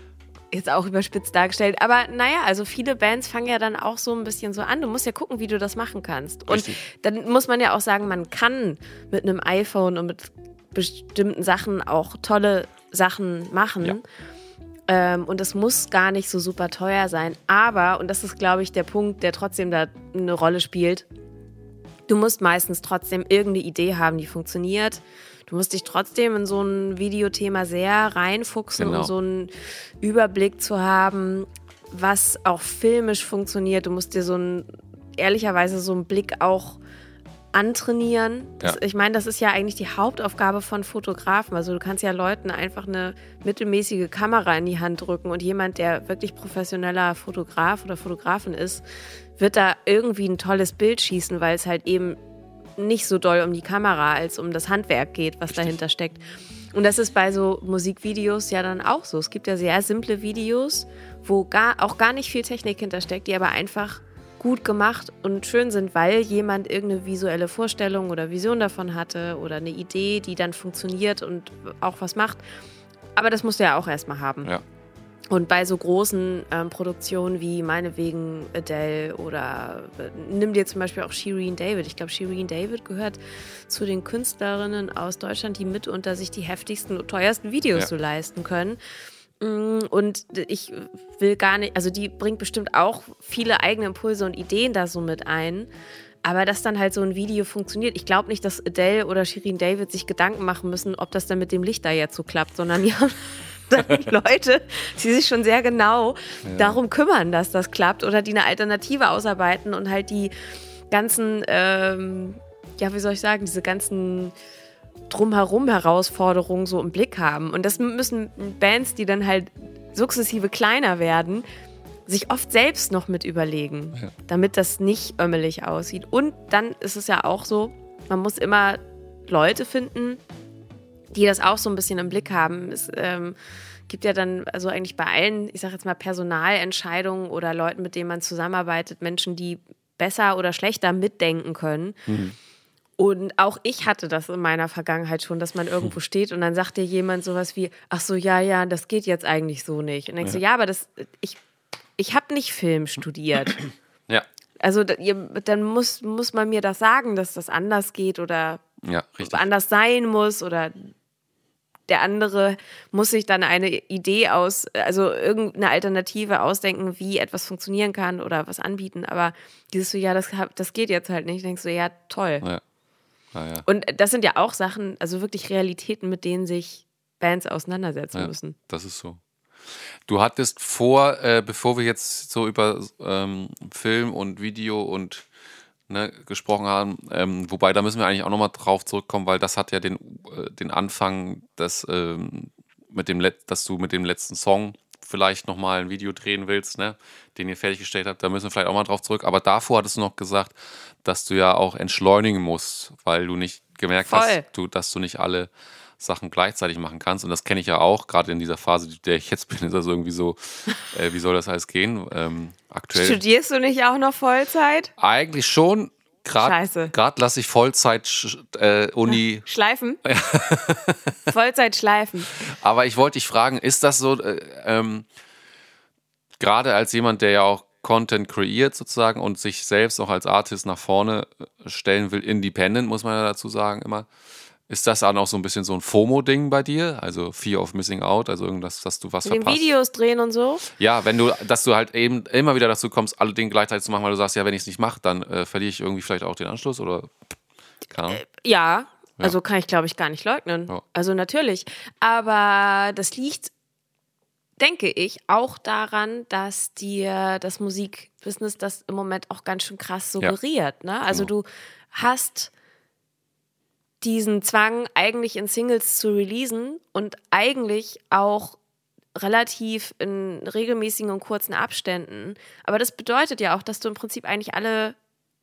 S1: jetzt auch überspitzt dargestellt. Aber naja, also viele Bands fangen ja dann auch so ein bisschen so an. Du musst ja gucken, wie du das machen kannst. Und
S2: Richtig.
S1: dann muss man ja auch sagen, man kann mit einem iPhone und mit bestimmten Sachen auch tolle Sachen machen.
S2: Ja.
S1: Ähm, und es muss gar nicht so super teuer sein. Aber, und das ist, glaube ich, der Punkt, der trotzdem da eine Rolle spielt, du musst meistens trotzdem irgendeine Idee haben, die funktioniert. Du musst dich trotzdem in so ein Videothema sehr reinfuchsen,
S2: Genau.
S1: um so einen Überblick zu haben, was auch filmisch funktioniert. Du musst dir so ein, ehrlicherweise so einen Blick auch antrainieren. Das,
S2: Ja.
S1: Ich meine, das ist ja eigentlich die Hauptaufgabe von Fotografen. Also du kannst ja Leuten einfach eine mittelmäßige Kamera in die Hand drücken und jemand, der wirklich professioneller Fotograf oder Fotografin ist, wird da irgendwie ein tolles Bild schießen, weil es halt eben nicht so doll um die Kamera als um das Handwerk geht, was dahinter steckt. Und das ist bei so Musikvideos ja dann auch so. Es gibt ja sehr simple Videos, wo gar, auch gar nicht viel Technik hintersteckt, die aber einfach gut gemacht und schön sind, weil jemand irgendeine visuelle Vorstellung oder Vision davon hatte oder eine Idee, die dann funktioniert und auch was macht. Aber das musst du ja auch erstmal haben.
S2: Ja.
S1: Und bei so großen ähm, Produktionen wie meinetwegen Adele oder äh, nimm dir zum Beispiel auch Shireen David. Ich glaube, Shireen David gehört zu den Künstlerinnen aus Deutschland, die mitunter sich die heftigsten und teuersten Videos ja. so leisten können. Mm, und ich will gar nicht, also die bringt bestimmt auch viele eigene Impulse und Ideen da so mit ein. Aber dass dann halt so ein Video funktioniert, ich glaube nicht, dass Adele oder Shirin David sich Gedanken machen müssen, ob das dann mit dem Licht da jetzt so klappt, sondern die haben dann Leute, die sich schon sehr genau ja. darum kümmern, dass das klappt oder die eine Alternative ausarbeiten und halt die ganzen, ähm, ja, wie soll ich sagen, diese ganzen drumherum Herausforderungen so im Blick haben. Und das müssen Bands, die dann halt sukzessive kleiner werden, sich oft selbst noch mit überlegen, ja. damit das nicht ömmelig aussieht. Und dann ist es ja auch so, man muss immer Leute finden, die das auch so ein bisschen im Blick haben. Es ähm, gibt ja dann also eigentlich bei allen, ich sage jetzt mal Personalentscheidungen oder Leuten, mit denen man zusammenarbeitet, Menschen, die besser oder schlechter mitdenken können. Mhm. Und auch ich hatte das in meiner Vergangenheit schon, dass man irgendwo steht und dann sagt dir jemand sowas wie, ach so, ja, ja, das geht jetzt eigentlich so nicht. Und denkst ja. du, ja, aber das, ich ich habe nicht Film studiert.
S2: Ja.
S1: Also dann muss, muss man mir das sagen, dass das anders geht oder
S2: ja,
S1: anders sein muss oder der andere muss sich dann eine Idee aus, also irgendeine Alternative ausdenken, wie etwas funktionieren kann oder was anbieten. Aber dieses so, ja, das, das geht jetzt halt nicht. Denkst du, ja, toll.
S2: Ja. Ah, ja.
S1: Und das sind ja auch Sachen, also wirklich Realitäten, mit denen sich Bands auseinandersetzen ja, müssen.
S2: Das ist so. Du hattest vor, äh, bevor wir jetzt so über ähm, Film und Video und ne, gesprochen haben, ähm, wobei da müssen wir eigentlich auch nochmal drauf zurückkommen, weil das hat ja den, äh, den Anfang, dass, ähm, mit dem dass du mit dem letzten Song vielleicht nochmal ein Video drehen willst, ne, den ihr fertiggestellt habt, da müssen wir vielleicht auch mal drauf zurück. Aber davor hattest du noch gesagt, dass du ja auch entschleunigen musst, weil du nicht gemerkt Voll. hast, du, dass du nicht alle Sachen gleichzeitig machen kannst. Und das kenne ich ja auch, gerade in dieser Phase, in der ich jetzt bin, ist das irgendwie so, äh, wie soll das alles gehen? Ähm, aktuell.
S1: Studierst du nicht auch noch Vollzeit?
S2: Eigentlich schon. Gerade lasse ich Vollzeit äh, Uni.
S1: Schleifen? Vollzeit schleifen.
S2: Aber ich wollte dich fragen, ist das so, äh, ähm, gerade als jemand, der ja auch Content kreiert sozusagen und sich selbst auch als Artist nach vorne äh, stellen will, independent, muss man ja dazu sagen immer. Ist das dann auch so ein bisschen so ein FOMO-Ding bei dir? Also Fear of Missing Out, also irgendwas, dass du was
S1: Mit verpasst? Videos drehen und so?
S2: Ja, wenn du, dass du halt eben immer wieder dazu kommst, alle Dinge gleichzeitig zu machen, weil du sagst, ja, wenn ich es nicht mache, dann äh, verliere ich irgendwie vielleicht auch den Anschluss oder
S1: keine Ahnung. Äh, ja, also kann ich, glaube ich, gar nicht leugnen. Ja. Also natürlich. Aber das liegt, denke ich, auch daran, dass dir das Musikbusiness das im Moment auch ganz schön krass suggeriert. Ja. Ne? Also genau. du hast diesen Zwang, eigentlich in Singles zu releasen und eigentlich auch relativ in regelmäßigen und kurzen Abständen. Aber das bedeutet ja auch, dass du im Prinzip eigentlich alle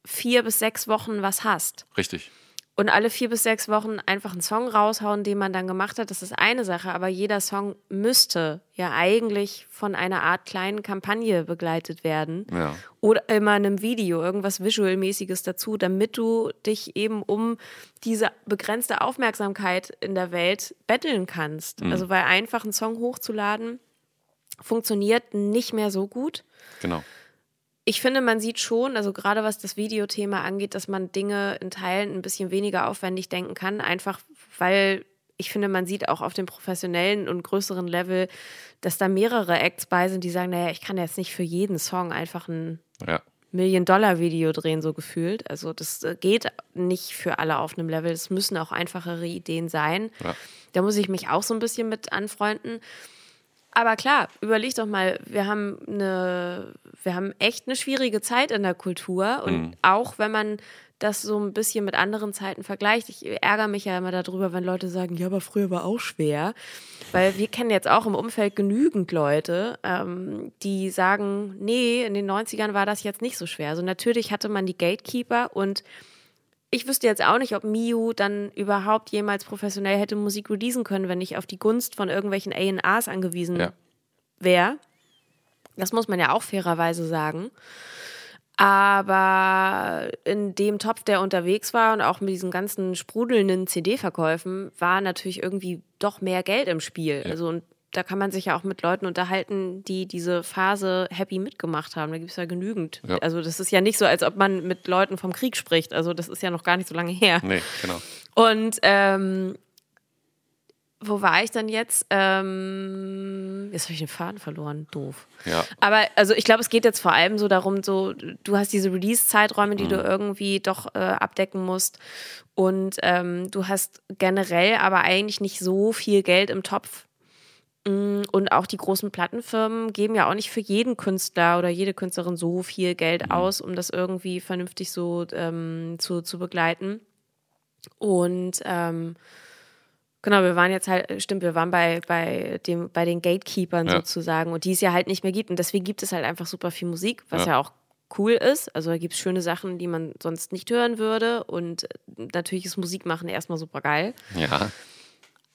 S1: vier bis sechs Wochen was hast.
S2: Richtig.
S1: Und alle vier bis sechs Wochen einfach einen Song raushauen, den man dann gemacht hat, das ist eine Sache. Aber jeder Song müsste ja eigentlich von einer Art kleinen Kampagne begleitet werden.
S2: Ja.
S1: Oder immer einem Video, irgendwas Visual-mäßiges dazu, damit du dich eben um diese begrenzte Aufmerksamkeit in der Welt betteln kannst. Mhm. Also, weil einfach einen Song hochzuladen funktioniert nicht mehr so gut.
S2: Genau
S1: ich finde, man sieht schon, also gerade was das Videothema angeht, dass man Dinge in Teilen ein bisschen weniger aufwendig denken kann, einfach weil ich finde, man sieht auch auf dem professionellen und größeren Level, dass da mehrere Acts bei sind, die sagen, naja, ich kann jetzt nicht für jeden Song einfach ein ja. Million-Dollar-Video drehen, so gefühlt. Also das äh, geht nicht für alle auf einem Level. Es müssen auch einfachere Ideen sein. Ja. Da muss ich mich auch so ein bisschen mit anfreunden. Aber klar, überleg doch mal, wir haben eine, wir haben echt eine schwierige Zeit in der Kultur und mhm. auch wenn man das so ein bisschen mit anderen Zeiten vergleicht. Ich ärgere mich ja immer darüber, wenn Leute sagen, ja, aber früher war auch schwer. Weil wir kennen jetzt auch im Umfeld genügend Leute, ähm, die sagen, nee, in den 90ern war das jetzt nicht so schwer. Also natürlich hatte man die Gatekeeper und ich wüsste jetzt auch nicht, ob Miu dann überhaupt jemals professionell hätte Musik releasen können, wenn ich auf die Gunst von irgendwelchen A&Rs angewiesen ja. wäre. Das muss man ja auch fairerweise sagen. Aber in dem Topf, der unterwegs war und auch mit diesen ganzen sprudelnden CD-Verkäufen, war natürlich irgendwie doch mehr Geld im Spiel. Ja. Also und da kann man sich ja auch mit Leuten unterhalten, die diese Phase happy mitgemacht haben. Da gibt es ja genügend. Ja. Also das ist ja nicht so, als ob man mit Leuten vom Krieg spricht. Also das ist ja noch gar nicht so lange her.
S2: Nee, genau.
S1: Und ähm, wo war ich dann jetzt? Ähm, jetzt habe ich den Faden verloren. Doof.
S2: Ja.
S1: Aber also ich glaube, es geht jetzt vor allem so darum, so du hast diese Release-Zeiträume, die mhm. du irgendwie doch äh, abdecken musst. Und ähm, du hast generell aber eigentlich nicht so viel Geld im Topf. Mm, und auch die großen Plattenfirmen geben ja auch nicht für jeden Künstler oder jede Künstlerin so viel Geld mhm. aus, um das irgendwie vernünftig so ähm, zu, zu begleiten. Und ähm, Genau, wir waren jetzt halt, stimmt, wir waren bei, bei, dem, bei den Gatekeepern ja. sozusagen und die es ja halt nicht mehr gibt. Und deswegen gibt es halt einfach super viel Musik, was ja, ja auch cool ist. Also da gibt es schöne Sachen, die man sonst nicht hören würde. Und natürlich ist Musikmachen erstmal super geil.
S2: Ja.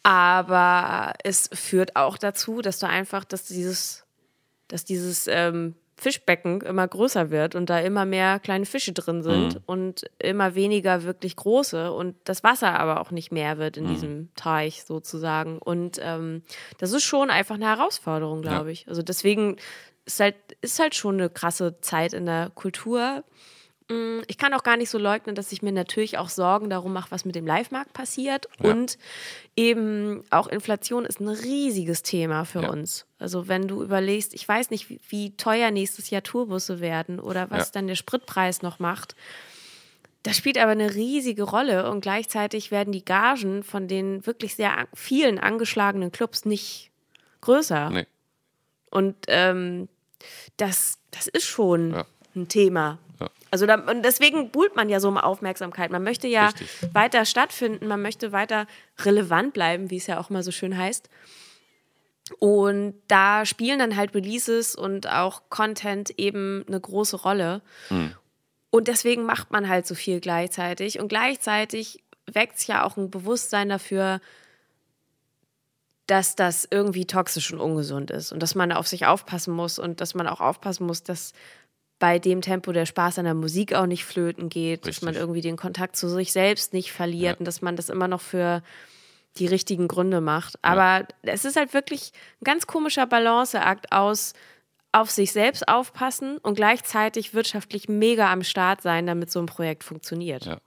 S1: Aber es führt auch dazu, dass du einfach, dass dieses, dass dieses ähm, Fischbecken immer größer wird und da immer mehr kleine Fische drin sind mhm. und immer weniger wirklich große und das Wasser aber auch nicht mehr wird in mhm. diesem Teich sozusagen. Und ähm, das ist schon einfach eine Herausforderung, glaube ja. ich. Also deswegen ist halt, ist halt schon eine krasse Zeit in der Kultur. Mm, ich kann auch gar nicht so leugnen, dass ich mir natürlich auch Sorgen darum mache, was mit dem Live-Markt passiert. Ja. Und eben auch Inflation ist ein riesiges Thema für ja. uns. Also wenn du überlegst, ich weiß nicht, wie, wie teuer nächstes Jahr Tourbusse werden oder was ja. dann der Spritpreis noch macht. Das spielt aber eine riesige Rolle und gleichzeitig werden die Gagen von den wirklich sehr vielen angeschlagenen Clubs nicht größer. Nee. Und ähm, das, das ist schon ein Thema. Also da, und deswegen buhlt man ja so um Aufmerksamkeit. Man möchte ja Richtig. weiter stattfinden, man möchte weiter relevant bleiben, wie es ja auch mal so schön heißt. Und da spielen dann halt Releases und auch Content eben eine große Rolle. Mhm. Und deswegen macht man halt so viel gleichzeitig. Und gleichzeitig weckt es ja auch ein Bewusstsein dafür, dass das irgendwie toxisch und ungesund ist und dass man auf sich aufpassen muss und dass man auch aufpassen muss, dass bei dem Tempo der Spaß an der Musik auch nicht flöten geht, Richtig. dass man irgendwie den Kontakt zu sich selbst nicht verliert ja. und dass man das immer noch für die richtigen Gründe macht. Aber ja. es ist halt wirklich ein ganz komischer Balanceakt aus auf sich selbst aufpassen und gleichzeitig wirtschaftlich mega am Start sein, damit so ein Projekt funktioniert. Ja.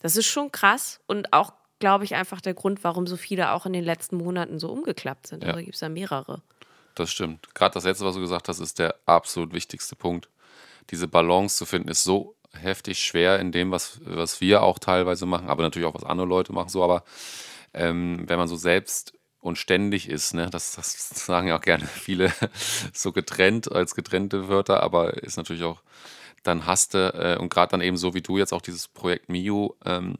S1: Das ist schon krass und auch, glaube ich, einfach der Grund, warum so viele auch in den letzten Monaten so umgeklappt sind. Ja. Also gibt es da mehrere.
S2: Das stimmt. Gerade das letzte, was du gesagt hast, ist der absolut wichtigste Punkt diese Balance zu finden, ist so heftig schwer in dem, was, was wir auch teilweise machen, aber natürlich auch was andere Leute machen so. Aber ähm, wenn man so selbst und ständig ist, ne, das, das sagen ja auch gerne viele so getrennt als getrennte Wörter, aber ist natürlich auch, dann hast du, äh, und gerade dann eben so wie du jetzt auch dieses Projekt Mio ähm,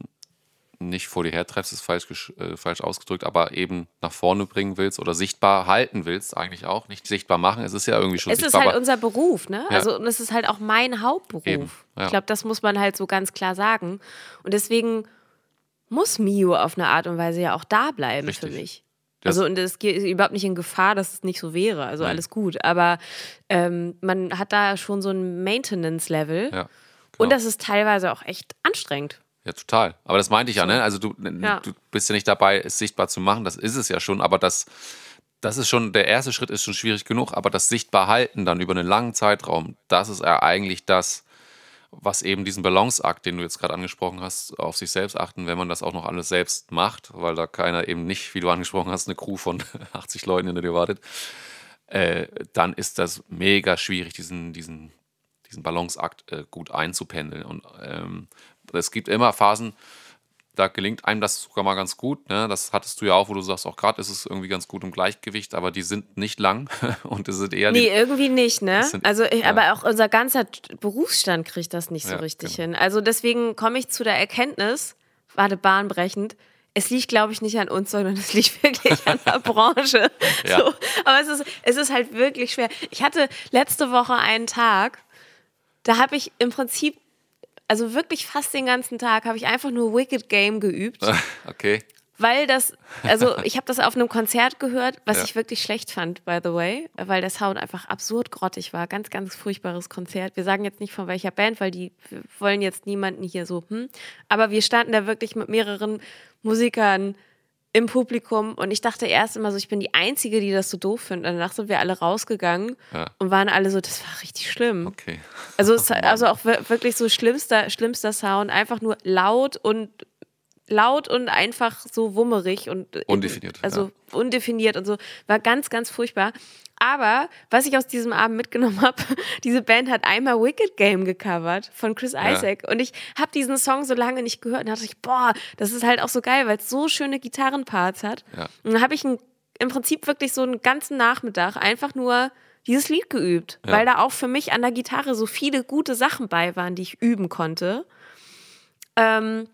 S2: nicht vor dir hertreffst, ist falsch, äh, falsch ausgedrückt, aber eben nach vorne bringen willst oder sichtbar halten willst, eigentlich auch. Nicht sichtbar machen, es ist ja irgendwie schon
S1: es
S2: sichtbar.
S1: Es ist halt unser Beruf, ne? Ja. Also, und es ist halt auch mein Hauptberuf. Eben, ja. Ich glaube, das muss man halt so ganz klar sagen. Und deswegen muss Mio auf eine Art und Weise ja auch da bleiben Richtig. für mich. Das also und es ist überhaupt nicht in Gefahr, dass es nicht so wäre. Also Nein. alles gut. Aber ähm, man hat da schon so ein Maintenance-Level. Ja, genau. Und das ist teilweise auch echt anstrengend.
S2: Ja, total. Aber das meinte ich ja, ne? Also du, ja. du bist ja nicht dabei, es sichtbar zu machen, das ist es ja schon, aber das, das ist schon, der erste Schritt ist schon schwierig genug, aber das sichtbar halten dann über einen langen Zeitraum, das ist ja eigentlich das, was eben diesen Balanceakt, den du jetzt gerade angesprochen hast, auf sich selbst achten, wenn man das auch noch alles selbst macht, weil da keiner eben nicht, wie du angesprochen hast, eine Crew von 80 Leuten hinter dir wartet, äh, dann ist das mega schwierig, diesen, diesen, diesen Balanceakt äh, gut einzupendeln. Und ähm, es gibt immer Phasen, da gelingt einem das sogar mal ganz gut. Ne? Das hattest du ja auch, wo du sagst, auch gerade ist es irgendwie ganz gut im Gleichgewicht, aber die sind nicht lang und es sind eher.
S1: Nee, die, irgendwie nicht, ne? Sind, also, ich, ja. aber auch unser ganzer Berufsstand kriegt das nicht so ja, richtig genau. hin. Also, deswegen komme ich zu der Erkenntnis, warte, bahnbrechend, es liegt, glaube ich, nicht an uns, sondern es liegt wirklich an der Branche. Ja. So. Aber es ist, es ist halt wirklich schwer. Ich hatte letzte Woche einen Tag, da habe ich im Prinzip also wirklich fast den ganzen Tag habe ich einfach nur Wicked Game geübt.
S2: Okay.
S1: Weil das, also ich habe das auf einem Konzert gehört, was ja. ich wirklich schlecht fand, by the way, weil der Sound einfach absurd grottig war. Ganz, ganz furchtbares Konzert. Wir sagen jetzt nicht von welcher Band, weil die wollen jetzt niemanden hier so, hm. Aber wir standen da wirklich mit mehreren Musikern im Publikum und ich dachte erst immer so, ich bin die Einzige, die das so doof findet. Und danach sind wir alle rausgegangen
S2: Ja.
S1: und waren alle so, das war richtig schlimm.
S2: Okay.
S1: Also, es, also auch wir- wirklich so schlimmster, schlimmster Sound, einfach nur laut und laut und einfach so wummerig und
S2: Undefiniert,
S1: Also undefiniert und so. War ganz, ganz furchtbar. Aber was ich aus diesem Abend mitgenommen habe, diese Band hat einmal Wicked Game gecovert von Chris Isaac. Und ich habe diesen Song so lange nicht gehört und dachte ich, boah, das ist halt auch so geil, weil es so schöne Gitarrenparts hat.
S2: Ja.
S1: Und dann habe ich ein, im Prinzip wirklich so einen ganzen Nachmittag einfach nur dieses Lied geübt,
S2: Ja.
S1: weil da auch für mich an der Gitarre so viele gute Sachen bei waren, die ich üben konnte. Ähm,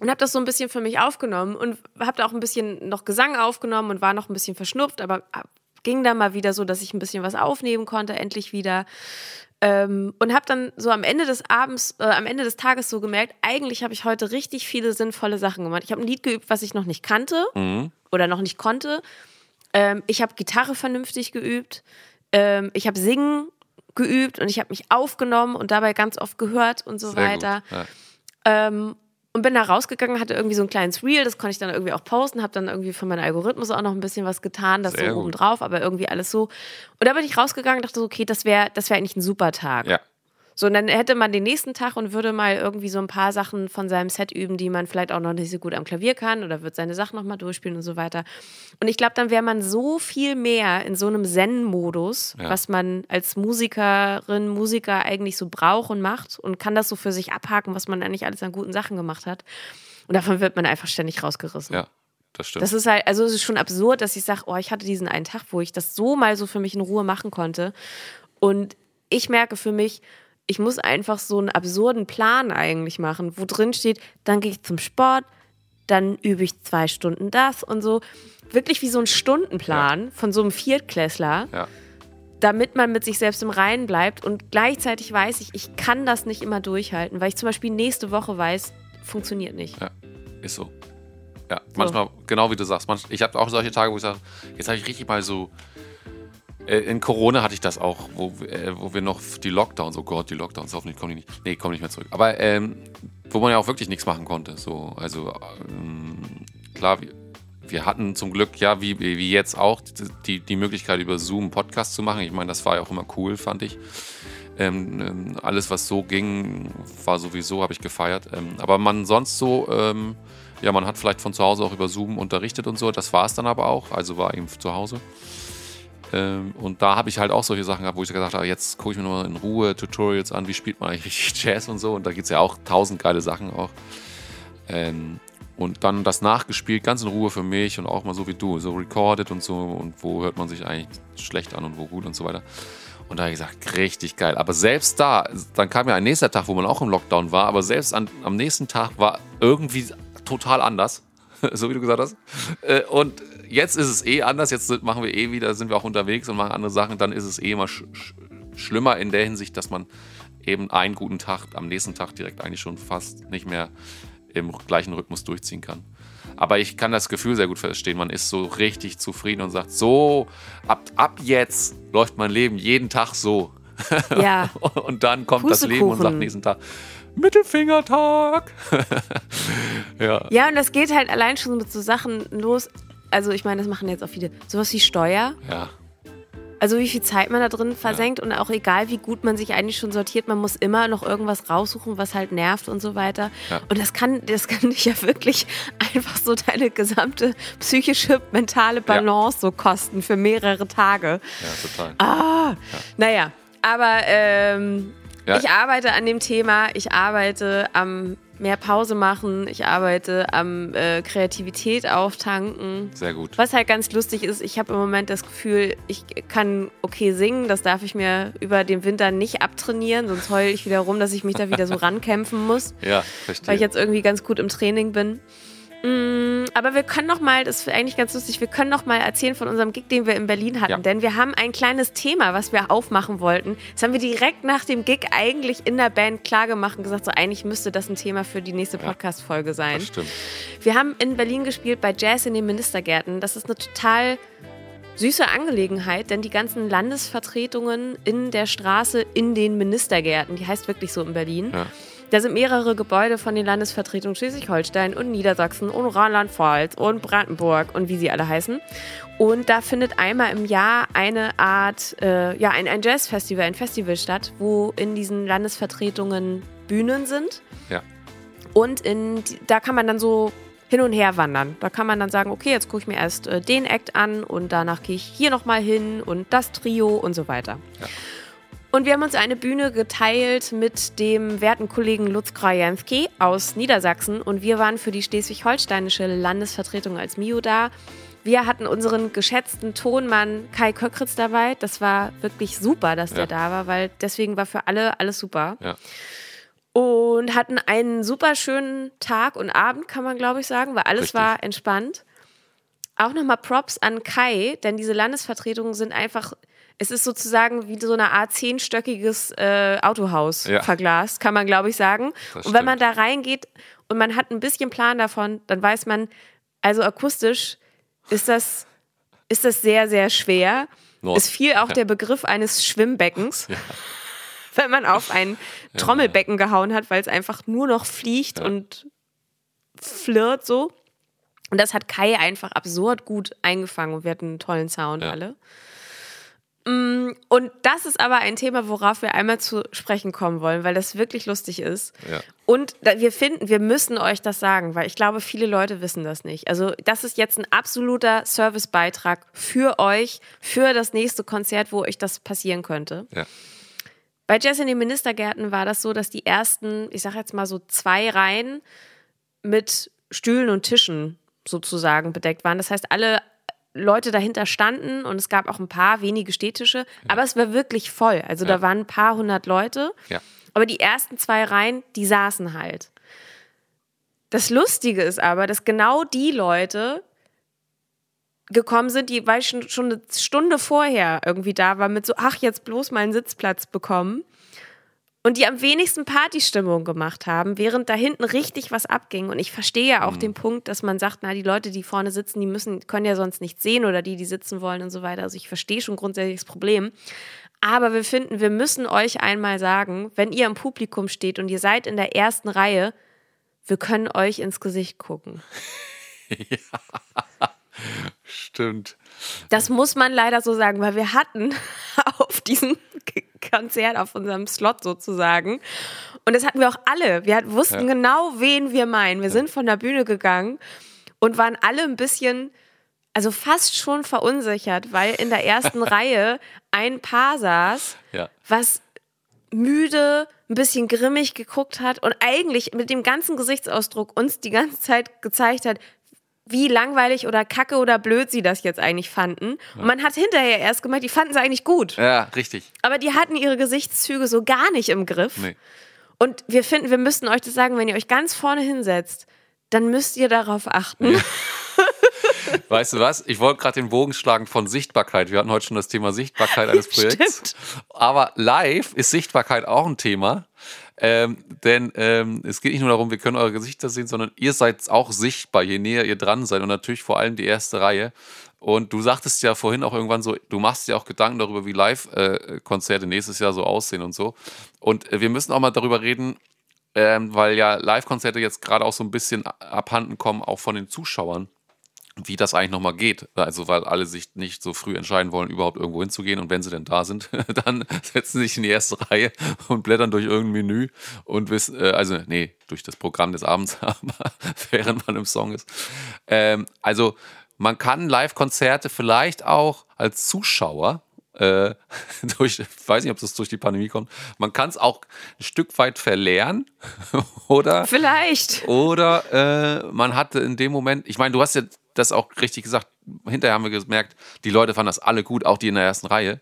S1: und habe das so ein bisschen für mich aufgenommen und habe da auch ein bisschen noch Gesang aufgenommen und war noch ein bisschen verschnupft, aber ging dann mal wieder so, dass ich ein bisschen was aufnehmen konnte, endlich wieder. Ähm, und habe dann so am Ende des Abends, äh, am Ende des Tages so gemerkt, eigentlich habe ich heute richtig viele sinnvolle Sachen gemacht. Ich habe ein Lied geübt, was ich noch nicht kannte
S2: Mhm.
S1: oder noch nicht konnte. Ähm, ich habe Gitarre vernünftig geübt. Ähm, ich habe Singen geübt und ich habe mich aufgenommen und dabei ganz oft gehört und so
S2: Sehr
S1: weiter.
S2: Ja.
S1: Ähm, und bin da rausgegangen, hatte irgendwie so ein kleines Reel, das konnte ich dann irgendwie auch posten, habe dann irgendwie für meinen Algorithmus auch noch ein bisschen was getan, das
S2: Sehr
S1: so oben drauf, aber irgendwie alles so. Und da bin ich rausgegangen und dachte so, okay, das wäre das wär eigentlich ein super Tag.
S2: ja.
S1: So, und dann hätte man den nächsten Tag und würde mal irgendwie so ein paar Sachen von seinem Set üben, die man vielleicht auch noch nicht so gut am Klavier kann oder wird seine Sachen nochmal durchspielen und so weiter. Und ich glaube, dann wäre man so viel mehr in so einem Zen-Modus,
S2: Ja.
S1: was man als Musikerin, Musiker eigentlich so braucht und macht und kann das so für sich abhaken, was man eigentlich alles an guten Sachen gemacht hat. Und davon wird man einfach ständig rausgerissen.
S2: ja, das stimmt.
S1: Das ist halt, also es ist schon absurd, dass ich sage, oh, ich hatte diesen einen Tag, wo ich das so mal so für mich in Ruhe machen konnte. Und ich merke für mich, ich muss einfach so einen absurden Plan eigentlich machen, wo drin steht, dann gehe ich zum Sport, dann übe ich zwei Stunden das und so. Wirklich wie so ein Stundenplan von so einem Viertklässler,
S2: ja.
S1: damit man mit sich selbst im Reinen bleibt. Und gleichzeitig weiß ich, ich kann das nicht immer durchhalten, weil ich zum Beispiel nächste Woche weiß, funktioniert nicht.
S2: Ja, ist so. Ja, manchmal, genau wie du sagst, manch, ich habe auch solche Tage, wo ich sage, jetzt habe ich richtig mal so. Äh, in Corona hatte ich das auch, wo, äh, wo wir noch die Lockdowns, oh Gott, die Lockdowns, hoffentlich kommen die nicht. Nee, kommen nicht mehr zurück. Aber ähm, wo man ja auch wirklich nichts machen konnte. So, also ähm, klar, wir, wir hatten zum Glück, ja, wie, wie jetzt auch, die, die Möglichkeit, über Zoom Podcast zu machen. Ich meine, das war ja auch immer cool, fand ich. Ähm, ähm, alles, was so ging, war sowieso, habe ich gefeiert. Ähm, aber man sonst so, ähm, ja, man hat vielleicht von zu Hause auch über Zoom unterrichtet und so. Das war es dann aber auch. Also war eben zu Hause. Ähm, und da habe ich halt auch solche Sachen gehabt, wo ich gesagt habe, jetzt gucke ich mir nochmal in Ruhe Tutorials an, wie spielt man eigentlich richtig Jazz und so. Und da gibt es ja auch tausend geile Sachen auch. Ähm, und dann das nachgespielt, ganz in Ruhe für mich und auch mal so wie du, so recorded und so. Und wo hört man sich eigentlich schlecht an und wo gut und so weiter. Und da habe ich gesagt, richtig geil. Aber selbst da, dann kam ja ein nächster Tag, wo man auch im Lockdown war, aber selbst an, am nächsten Tag war irgendwie total anders. so wie du gesagt hast. Äh, Und jetzt ist es eh anders. Jetzt machen wir eh wieder, sind wir auch unterwegs und machen andere Sachen. Dann ist es eh immer sch sch schlimmer in der Hinsicht, dass man eben einen guten Tag am nächsten Tag direkt eigentlich schon fast nicht mehr im gleichen Rhythmus durchziehen kann. Aber ich kann das Gefühl sehr gut verstehen. Man ist so richtig zufrieden und sagt, so, ab, ab jetzt läuft mein Leben jeden Tag so.
S1: Ja.
S2: Und dann kommt das Leben und sagt nächsten Tag, Mittelfingertag. ja.
S1: Ja, und das geht halt allein schon mit so Sachen los. Also ich meine, das machen jetzt auch viele. Sowas wie Steuer.
S2: Ja.
S1: Also wie viel Zeit man da drin versenkt und auch egal, wie gut man sich eigentlich schon sortiert, man muss immer noch irgendwas raussuchen, was halt nervt und so weiter.
S2: Ja.
S1: Und das kann, das kann dich ja wirklich einfach so deine gesamte psychische, mentale Balance so kosten für mehrere Tage.
S2: Ja, total.
S1: Ah, naja, aber ähm,
S2: Ja.
S1: ich arbeite an dem Thema, ich arbeite am mehr Pause machen, ich arbeite am äh, Kreativität auftanken.
S2: Sehr gut.
S1: Was halt ganz lustig ist, ich habe im Moment das Gefühl, ich kann okay singen, das darf ich mir über den Winter nicht abtrainieren, sonst heule ich wieder rum, dass ich mich da wieder so rankämpfen muss,
S2: Ja, verstehe.
S1: weil ich jetzt irgendwie ganz gut im Training bin. Mm, Aber wir können noch mal, das ist eigentlich ganz lustig, wir können noch mal erzählen von unserem Gig, den wir in Berlin hatten,
S2: Ja.
S1: denn wir haben ein kleines Thema, was wir aufmachen wollten. Das haben wir direkt nach dem Gig eigentlich in der Band klargemacht und gesagt, so eigentlich müsste das ein Thema für die nächste Podcast-Folge sein.
S2: das stimmt.
S1: Wir haben in Berlin gespielt bei Jazz in den Ministergärten. Das ist eine total süße Angelegenheit, denn die ganzen Landesvertretungen in der Straße in den Ministergärten, die heißt wirklich so in Berlin,
S2: Ja.
S1: Da sind mehrere Gebäude von den Landesvertretungen Schleswig-Holstein und Niedersachsen und Rheinland-Pfalz und Brandenburg und wie sie alle heißen. Und da findet einmal im Jahr eine Art, äh, ja, ein, ein Jazzfestival, ein Festival statt, wo in diesen Landesvertretungen Bühnen sind.
S2: Ja.
S1: Und in, da kann man dann so hin und her wandern. Da kann man dann sagen, okay, jetzt gucke ich mir erst äh, den Act an und danach gehe ich hier nochmal hin und das Trio und so weiter.
S2: Ja.
S1: Und wir haben uns eine Bühne geteilt mit dem werten Kollegen Lutz Krajanski aus Niedersachsen und wir waren für die schleswig-holsteinische Landesvertretung als Mio da. Wir hatten unseren geschätzten Tonmann Kai Köckritz dabei. Das war wirklich super, dass
S2: Ja.
S1: der da war, weil deswegen war für alle alles super.
S2: Ja.
S1: Und hatten einen super schönen Tag und Abend, kann man glaube ich sagen, weil alles
S2: Richtig.
S1: war entspannt. Auch nochmal Props an Kai, denn diese Landesvertretungen sind einfach, es ist sozusagen wie so eine Art zehnstöckiges äh, Autohaus
S2: Ja.
S1: verglast, kann man glaube ich sagen.
S2: Das
S1: und wenn man
S2: stimmt.
S1: da reingeht und man hat ein bisschen Plan davon, dann weiß man, also akustisch ist das, ist das sehr, sehr schwer.
S2: Nord.
S1: Es fiel auch der Begriff eines Schwimmbeckens, wenn man auf ein Trommelbecken gehauen hat, weil es einfach nur noch fliegt
S2: Ja.
S1: und flirrt so. Und das hat Kai einfach absurd gut eingefangen und wir hatten einen tollen Sound
S2: Ja.
S1: alle. Mm, Und das ist aber ein Thema, worauf wir einmal zu sprechen kommen wollen, weil das wirklich lustig ist.
S2: Ja.
S1: Und wir finden, wir müssen euch das sagen, weil ich glaube, viele Leute wissen das nicht. Also, das ist jetzt ein absoluter Servicebeitrag für euch, für das nächste Konzert, wo euch das passieren könnte.
S2: Ja.
S1: Bei Jazz in den Ministergärten war das so, dass die ersten, ich sag jetzt mal so zwei Reihen mit Stühlen und Tischen sozusagen bedeckt waren. Das heißt, alle Leute dahinter standen und es gab auch ein paar wenige Stehtische, aber es war wirklich voll. Also da
S2: Ja.
S1: waren ein paar hundert Leute.
S2: Ja.
S1: Aber die ersten zwei Reihen, die saßen halt. Das Lustige ist aber, dass genau die Leute gekommen sind, die weil ich schon, schon eine Stunde vorher irgendwie da war, mit so, ach, jetzt bloß mal einen Sitzplatz bekommen. Und die am wenigsten Partystimmung gemacht haben, während da hinten richtig was abging. Und ich verstehe ja auch den Punkt, dass man sagt, na, die Leute, die vorne sitzen, die müssen, können ja sonst nichts sehen oder die, die sitzen wollen und so weiter. Also ich verstehe schon grundsätzlich das Problem. Aber wir finden, wir müssen euch einmal sagen, wenn ihr im Publikum steht und ihr seid in der ersten Reihe, wir können euch ins Gesicht gucken.
S2: Stimmt.
S1: Das muss man leider so sagen, weil wir hatten auf diesem Konzert, auf unserem Slot sozusagen, und das hatten wir auch alle. Wir wussten
S2: Ja.
S1: genau, wen wir meinen. Wir sind von der Bühne gegangen und waren alle ein bisschen, also fast schon verunsichert, weil in der ersten Reihe ein Paar saß,
S2: Ja.
S1: was müde, ein bisschen grimmig geguckt hat und eigentlich mit dem ganzen Gesichtsausdruck uns die ganze Zeit gezeigt hat, wie langweilig oder kacke oder blöd sie das jetzt eigentlich fanden. Und man hat hinterher erst gemerkt, die fanden es eigentlich gut.
S2: Ja, richtig.
S1: Aber die hatten ihre Gesichtszüge so gar nicht im Griff.
S2: Nee.
S1: Und wir finden, wir müssten euch das sagen, wenn ihr euch ganz vorne hinsetzt, dann müsst ihr darauf achten.
S2: Weißt du was? Ich wollte gerade den Bogen schlagen von Sichtbarkeit. Wir hatten heute schon das Thema Sichtbarkeit eines Projekts. Aber live ist Sichtbarkeit auch ein Thema. Ähm, denn ähm, es geht nicht nur darum, wir können eure Gesichter sehen, sondern ihr seid auch sichtbar, je näher ihr dran seid. Und natürlich vor allem die erste Reihe. Und du sagtest ja vorhin auch irgendwann so, du machst dir auch Gedanken darüber, wie Live-Konzerte nächstes Jahr so aussehen und so. Und äh, wir müssen auch mal darüber reden, ähm, weil ja Live-Konzerte jetzt gerade auch so ein bisschen abhanden kommen, auch von den Zuschauern wie das eigentlich nochmal geht. Also, weil alle sich nicht so früh entscheiden wollen, überhaupt irgendwo hinzugehen. Und wenn sie denn da sind, dann setzen sie sich in die erste Reihe und blättern durch irgendein Menü und wissen, äh, also, nee, durch das Programm des Abends, aber während man im Song ist. Ähm, also, man kann Live-Konzerte vielleicht auch als Zuschauer äh, durch, ich weiß nicht, ob das durch die Pandemie kommt, man kann es auch ein Stück weit verlernen oder
S1: Vielleicht.
S2: oder äh, man hatte in dem Moment, ich meine, du hast ja das auch richtig gesagt, hinterher haben wir gemerkt, die Leute fanden das alle gut, auch die in der ersten Reihe.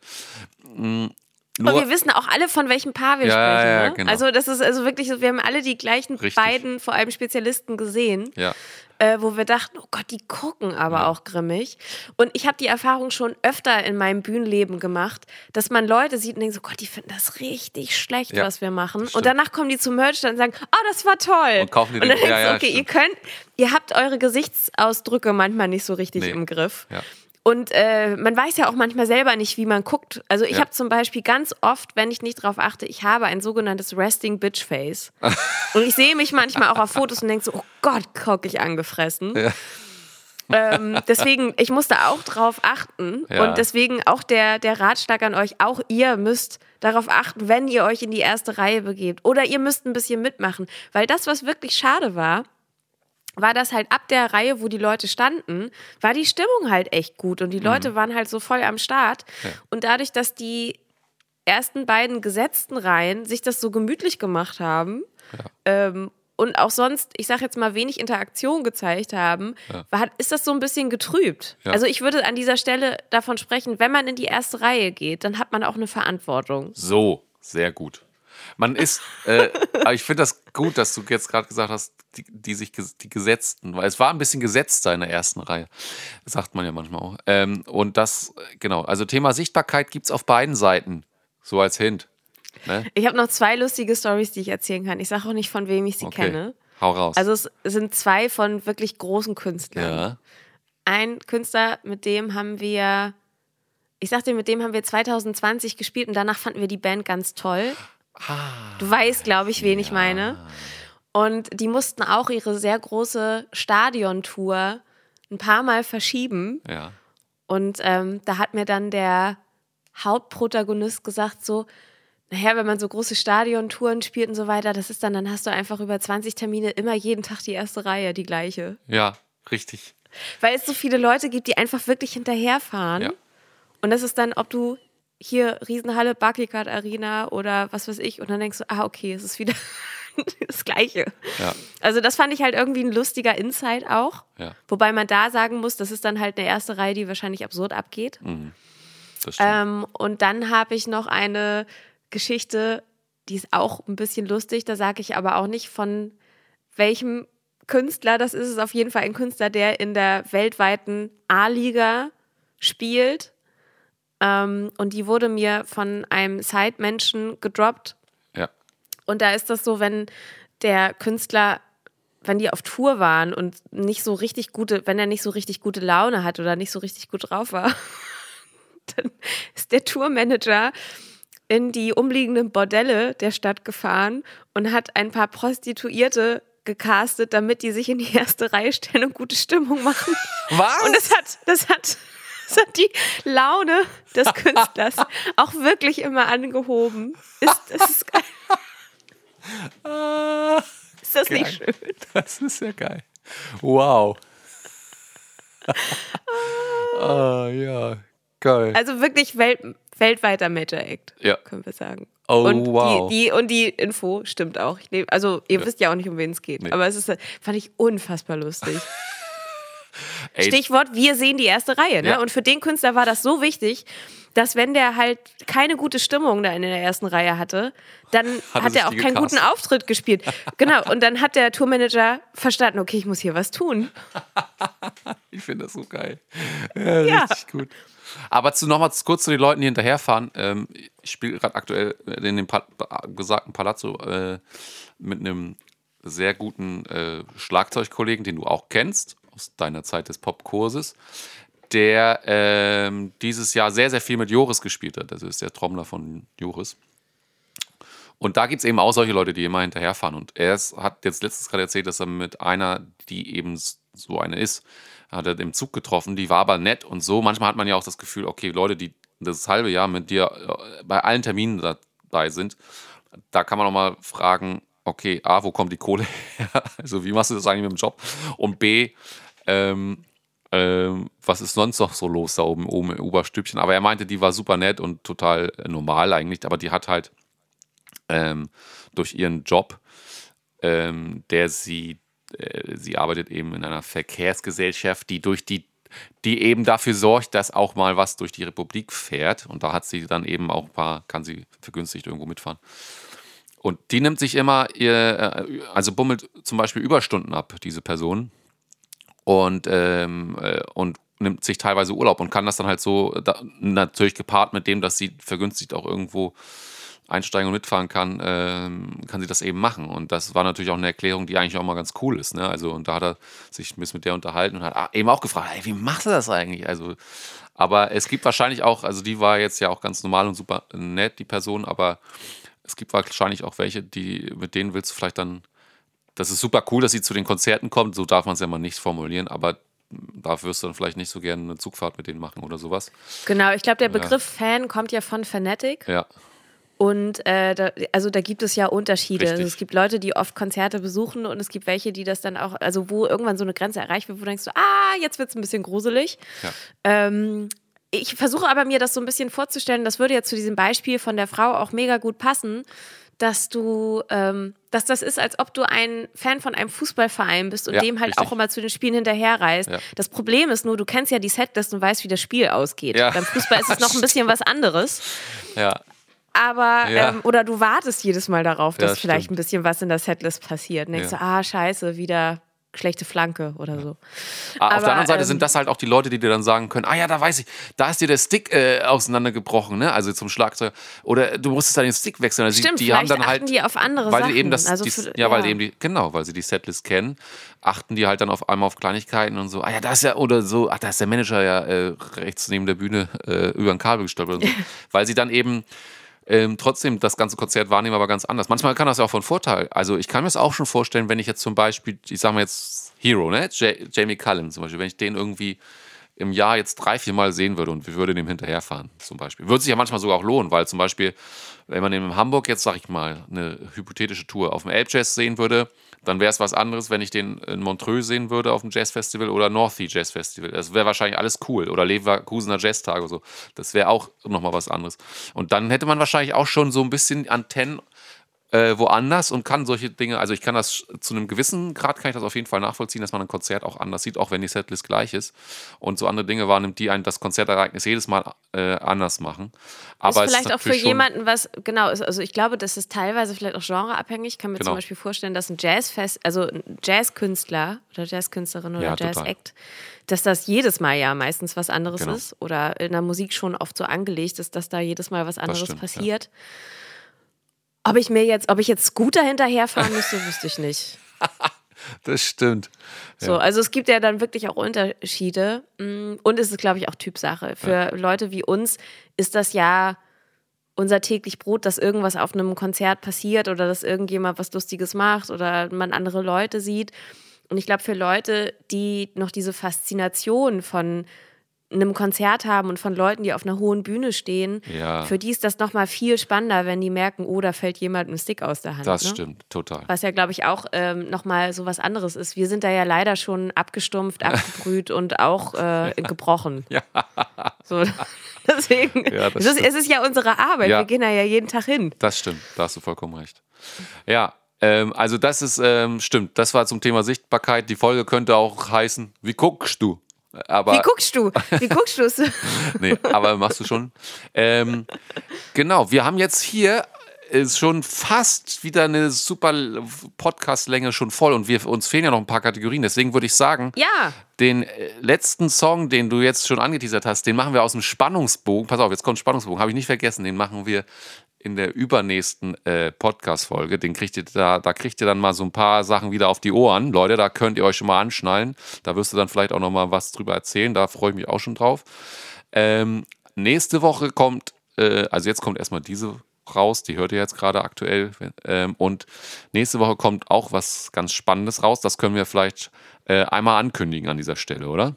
S1: Aber
S2: Nur,
S1: wir wissen auch alle, von welchem Paar wir
S2: Ja,
S1: sprechen.
S2: ja,
S1: ne?
S2: genau.
S1: Also das ist also wirklich so, wir haben alle die gleichen
S2: Richtig.
S1: beiden, vor allem Spezialisten gesehen,
S2: ja,
S1: äh, wo wir dachten, oh Gott, die gucken aber auch grimmig. Und ich habe die Erfahrung schon öfter in meinem Bühnenleben gemacht, dass man Leute sieht und denkt so, Gott, die finden das richtig schlecht,
S2: Ja,
S1: was wir machen. Und danach kommen die zum Merch und sagen, oh, das war toll.
S2: Und kaufen die
S1: und dann
S2: den-
S1: denkst
S2: ja,
S1: du,
S2: ja,
S1: okay, ihr
S2: stimmt.
S1: könnt, ihr habt eure Gesichtsausdrücke manchmal nicht so richtig
S2: Nee.
S1: im Griff.
S2: ja.
S1: Und äh, man weiß ja auch manchmal selber nicht, wie man guckt. Also ich
S2: Ja.
S1: habe zum Beispiel ganz oft, wenn ich nicht drauf achte, ich habe ein sogenanntes Resting Bitch Face. und ich sehe mich manchmal auch auf Fotos und denke so, oh Gott, guck ich angefressen.
S2: Ja.
S1: Ähm, deswegen, ich musste auch drauf achten.
S2: Ja.
S1: Und deswegen auch der, der Ratschlag an euch, auch ihr müsst darauf achten, wenn ihr euch in die erste Reihe begebt. Oder ihr müsst ein bisschen mitmachen. Weil das, was wirklich schade war, war das halt ab der Reihe, wo die Leute standen, war die Stimmung halt echt gut und die Leute waren halt so voll am Start. Und dadurch, dass die ersten beiden gesetzten Reihen sich das so gemütlich gemacht haben ähm, und auch sonst, ich sag jetzt mal, wenig Interaktion gezeigt haben, war, ist das so ein bisschen getrübt.
S2: Ja.
S1: Also ich würde an dieser Stelle davon sprechen, wenn man in die erste Reihe geht, dann hat man auch eine Verantwortung.
S2: So, sehr gut. Man ist, äh, aber ich finde das gut, dass du jetzt gerade gesagt hast, die, die sich die Gesetzten, weil es war ein bisschen gesetzter in der ersten Reihe, sagt man ja manchmal auch. Ähm, und das, genau, also Thema Sichtbarkeit gibt es auf beiden Seiten, so als Hint. Ne?
S1: Ich habe noch zwei lustige Stories, die ich erzählen kann. Ich sage auch nicht, von wem ich sie
S2: Okay,
S1: kenne.
S2: hau raus.
S1: Also es sind zwei von wirklich großen Künstlern.
S2: ja,
S1: Ein Künstler, mit dem haben wir, ich sag dir, mit dem haben wir 2020 gespielt und danach fanden wir die Band ganz toll. Du weißt, glaube ich, wen ich meine. Und die mussten auch ihre sehr große Stadiontour ein paar Mal verschieben.
S2: ja.
S1: Und ähm, da hat mir dann der Hauptprotagonist gesagt, so, naja, wenn man so große Stadiontouren spielt und so weiter, das ist dann, dann hast du einfach über 20 Termine immer jeden Tag die erste Reihe, die gleiche.
S2: Ja, richtig.
S1: Weil es so viele Leute gibt, die einfach wirklich hinterherfahren.
S2: Ja.
S1: Und das ist dann, ob du hier Riesenhalle, Barclaycard Arena oder was weiß ich, und dann denkst du, ah, okay, es ist wieder das Gleiche.
S2: Ja,
S1: Also das fand ich halt irgendwie ein lustiger Insight auch.
S2: ja,
S1: Wobei man da sagen muss, das ist dann halt eine erste Reihe, die wahrscheinlich absurd abgeht.
S2: stimmt.
S1: Ähm, und dann habe ich noch eine Geschichte, die ist auch ein bisschen lustig. Da sage ich aber auch nicht von welchem Künstler das ist. Es ist auf jeden Fall ein Künstler, der in der weltweiten A-Liga spielt. Ähm, und die wurde mir von einem Side-Menschen gedroppt.
S2: ja,
S1: Und da ist das so, wenn der Künstler, wenn die auf Tour waren und nicht so richtig gute, wenn er nicht so richtig gute Laune hat oder nicht so richtig gut drauf war, dann ist der Tourmanager in die umliegenden Bordelle der Stadt gefahren und hat ein paar Prostituierte gecastet, damit die sich in die erste Reihe stellen und gute Stimmung machen.
S2: Was?
S1: Und das hat, das hat, hat die Laune des Künstlers auch wirklich immer angehoben. Ist, das ist geil.
S2: Ah,
S1: Ist das nicht
S2: Geil.
S1: schön?
S2: das ist ja geil. Wow. ah, ja, geil.
S1: Also wirklich Welt, weltweiter Major Act,
S2: Ja.
S1: können wir sagen.
S2: Oh,
S1: und
S2: wow.
S1: die, die, und die Info stimmt auch. Nehm, also ihr wisst ja auch nicht, um wen es geht.
S2: Nee.
S1: Aber es ist, fand ich unfassbar lustig.
S2: Ey,
S1: Stichwort, wir sehen die erste Reihe. Ne?
S2: Ja.
S1: Und für den Künstler war das so wichtig, dass wenn der halt keine gute Stimmung da in der ersten Reihe hatte, dann
S2: Hat er
S1: hat er auch keinen
S2: gecastet.
S1: guten Auftritt gespielt. Genau. Und dann hat der Tourmanager verstanden, okay, ich muss hier was tun.
S2: Ich finde das so geil. Ja,
S1: Ja.
S2: Richtig gut. Aber zu, noch mal kurz zu den Leuten, die hinterherfahren. Ähm, ich spiele gerade aktuell in dem pa gesagten Palazzo äh, mit einem sehr guten äh, Schlagzeugkollegen, den du auch kennst, aus deiner Zeit des Popkurses, der ähm, dieses Jahr sehr, sehr viel mit Joris gespielt hat. Das ist der Trommler von Joris. Und da gibt es eben auch solche Leute, die immer hinterherfahren. Und er ist, hat jetzt letztens gerade erzählt, dass er mit einer, die eben so eine ist, hat er im Zug getroffen. Die war aber nett und so. Manchmal hat man ja auch das Gefühl, okay, Leute, die das halbe Jahr mit dir äh, bei allen Terminen dabei sind, da kann man auch mal fragen, okay, A, wo kommt die Kohle her? Also wie machst du das eigentlich mit dem Job? Und B, ähm, ähm, was ist sonst noch so los da oben, oben im Oberstübchen? Aber er meinte, die war super nett und total äh, normal eigentlich, aber die hat halt ähm, durch ihren Job, ähm, der sie, äh, sie arbeitet eben in einer Verkehrsgesellschaft, die durch die, die eben dafür sorgt, dass auch mal was durch die Republik fährt. Und da hat sie dann eben auch ein paar, kann sie vergünstigt irgendwo mitfahren. Und die nimmt sich immer, ihr, äh, also bummelt zum Beispiel Überstunden ab, diese Person. Und, ähm, äh, und nimmt sich teilweise Urlaub und kann das dann halt so, da, natürlich gepaart mit dem, dass sie vergünstigt auch irgendwo einsteigen und mitfahren kann, ähm, kann sie das eben machen. Und das war natürlich auch eine Erklärung, die eigentlich auch mal ganz cool ist. Ne? Also, und da hat er sich ein bisschen mit der unterhalten und hat eben auch gefragt, ey, wie machst du das eigentlich? Also, aber es gibt wahrscheinlich auch, also die war jetzt ja auch ganz normal und super nett, die Person, aber es gibt wahrscheinlich auch welche, die, mit denen willst du vielleicht dann, das ist super cool, dass sie zu den Konzerten kommt, so darf man es ja mal nicht formulieren, aber da wirst du dann vielleicht nicht so gerne eine Zugfahrt mit denen machen oder sowas.
S1: Genau, ich glaube, der Begriff ja. Fan kommt ja von Fanatic.
S2: Ja.
S1: Und äh, da, also da gibt es ja Unterschiede. Also es gibt Leute, die oft Konzerte besuchen und es gibt welche, die das dann auch, also wo irgendwann so eine Grenze erreicht wird, wo du denkst, ah, jetzt wird es ein bisschen gruselig. Ja. Ähm, ich versuche aber mir das so ein bisschen vorzustellen, das würde ja zu diesem Beispiel von der Frau auch mega gut passen dass du, ähm, dass das ist, als ob du ein Fan von einem Fußballverein bist und ja, dem halt richtig. auch immer zu den Spielen hinterherreist. Ja. Das Problem ist nur, du kennst ja die Setlist und weißt, wie das Spiel ausgeht. Ja. Beim Fußball ist es noch ein bisschen was anderes.
S2: Ja.
S1: Aber, ähm, oder du wartest jedes Mal darauf, dass vielleicht ein bisschen was in der Setlist passiert. Und denkst so, ah, scheiße, wieder schlechte Flanke oder so.
S2: Aber, ah, Auf der anderen Seite ähm, sind das halt auch die Leute, die dir dann sagen können, ah ja, da weiß ich, da ist dir der Stick äh, auseinandergebrochen, ne? Also zum Schlagzeug. Oder du musstest dann den Stick wechseln. Also
S1: Stimmt,
S2: die,
S1: die
S2: haben dann
S1: halt, die auf andere
S2: weil
S1: Sachen.
S2: eben das, also die, für, ja, ja, weil eben die, genau, weil sie die Setlist kennen, achten die halt dann auf einmal auf Kleinigkeiten und so, ah ja, da ist ja, oder so, ach, da ist der Manager ja äh, rechts neben der Bühne äh, über ein Kabel gestolpert und so. weil sie dann eben ähm, trotzdem das ganze Konzert wahrnehmen, aber ganz anders. Manchmal kann das ja auch von Vorteil. Also ich kann mir das auch schon vorstellen, wenn ich jetzt zum Beispiel, ich sage mal jetzt Hero, ne? J Jamie Cullen zum Beispiel, wenn ich den irgendwie im Jahr jetzt drei, vier Mal sehen würde und wir würden dem hinterherfahren, zum Beispiel. Würde sich ja manchmal sogar auch lohnen, weil zum Beispiel, wenn man in Hamburg jetzt, sag ich mal, eine hypothetische Tour auf dem Elbjazz sehen würde, dann wäre es was anderes, wenn ich den in Montreux sehen würde auf dem Jazzfestival oder Northie Jazz Festival. Das wäre wahrscheinlich alles cool. Oder Leverkusener Jazztage oder so. Das wäre auch nochmal was anderes. Und dann hätte man wahrscheinlich auch schon so ein bisschen Antennen äh, woanders und kann solche Dinge, also ich kann das zu einem gewissen Grad, kann ich das auf jeden Fall nachvollziehen, dass man ein Konzert auch anders sieht, auch wenn die Setlist gleich ist. Und so andere Dinge wahrnimmt, die ein das Konzertereignis jedes Mal äh, anders machen. Aber
S1: ist vielleicht ist auch für jemanden was, genau, also ich glaube, das ist teilweise vielleicht auch genreabhängig. Ich kann mir genau. zum Beispiel vorstellen, dass ein Jazzfest, also ein Jazzkünstler oder Jazzkünstlerin oder ja, Jazzact, dass das jedes Mal ja meistens was anderes genau. ist oder in der Musik schon oft so angelegt ist, dass da jedes Mal was anderes stimmt, passiert. Ja. Ob ich mir jetzt, ob ich jetzt Scooter hinterherfahren müsste, wüsste ich nicht.
S2: das stimmt.
S1: Ja. So, also es gibt ja dann wirklich auch Unterschiede. Mm, und es ist, glaube ich, auch Typsache. Für ja. Leute wie uns ist das ja unser täglich Brot, dass irgendwas auf einem Konzert passiert oder dass irgendjemand was Lustiges macht oder man andere Leute sieht. Und ich glaube, für Leute, die noch diese Faszination von einem Konzert haben und von Leuten, die auf einer hohen Bühne stehen,
S2: ja.
S1: für die ist das nochmal viel spannender, wenn die merken, oh, da fällt jemand ein Stick aus der Hand.
S2: Das
S1: ne?
S2: stimmt, total.
S1: Was ja, glaube ich, auch ähm, nochmal so was anderes ist. Wir sind da ja leider schon abgestumpft, abgebrüht und auch äh, ja. gebrochen.
S2: Ja.
S1: So, deswegen, ja, es, ist, es, ist, ja unsere Arbeit. Wir gehen da ja jeden Tag hin.
S2: Das stimmt, da hast du vollkommen recht. Ja, ähm, also das ist, ähm, stimmt, das war zum Thema Sichtbarkeit. Die Folge könnte auch heißen, wie guckst du? Aber,
S1: Wie guckst du? Wie guckst du es?
S2: nee, aber machst du schon. Ähm, genau, wir haben jetzt hier ist schon fast wieder eine super Podcast-Länge schon voll und wir, uns fehlen ja noch ein paar Kategorien. Deswegen würde ich sagen,
S1: ja.
S2: den äh, letzten Song, den du jetzt schon angeteasert hast, den machen wir aus dem Spannungsbogen. Pass auf, jetzt kommt Spannungsbogen, habe ich nicht vergessen. Den machen wir in der übernächsten äh, Podcast-Folge. Den kriegt ihr da, da kriegt ihr dann mal so ein paar Sachen wieder auf die Ohren. Leute, da könnt ihr euch schon mal anschnallen. Da wirst du dann vielleicht auch noch mal was drüber erzählen. Da freue ich mich auch schon drauf. Ähm, nächste Woche kommt, äh, also jetzt kommt erstmal diese raus, die hört ihr jetzt gerade aktuell. Ähm, und nächste Woche kommt auch was ganz Spannendes raus. Das können wir vielleicht äh, einmal ankündigen an dieser Stelle, oder?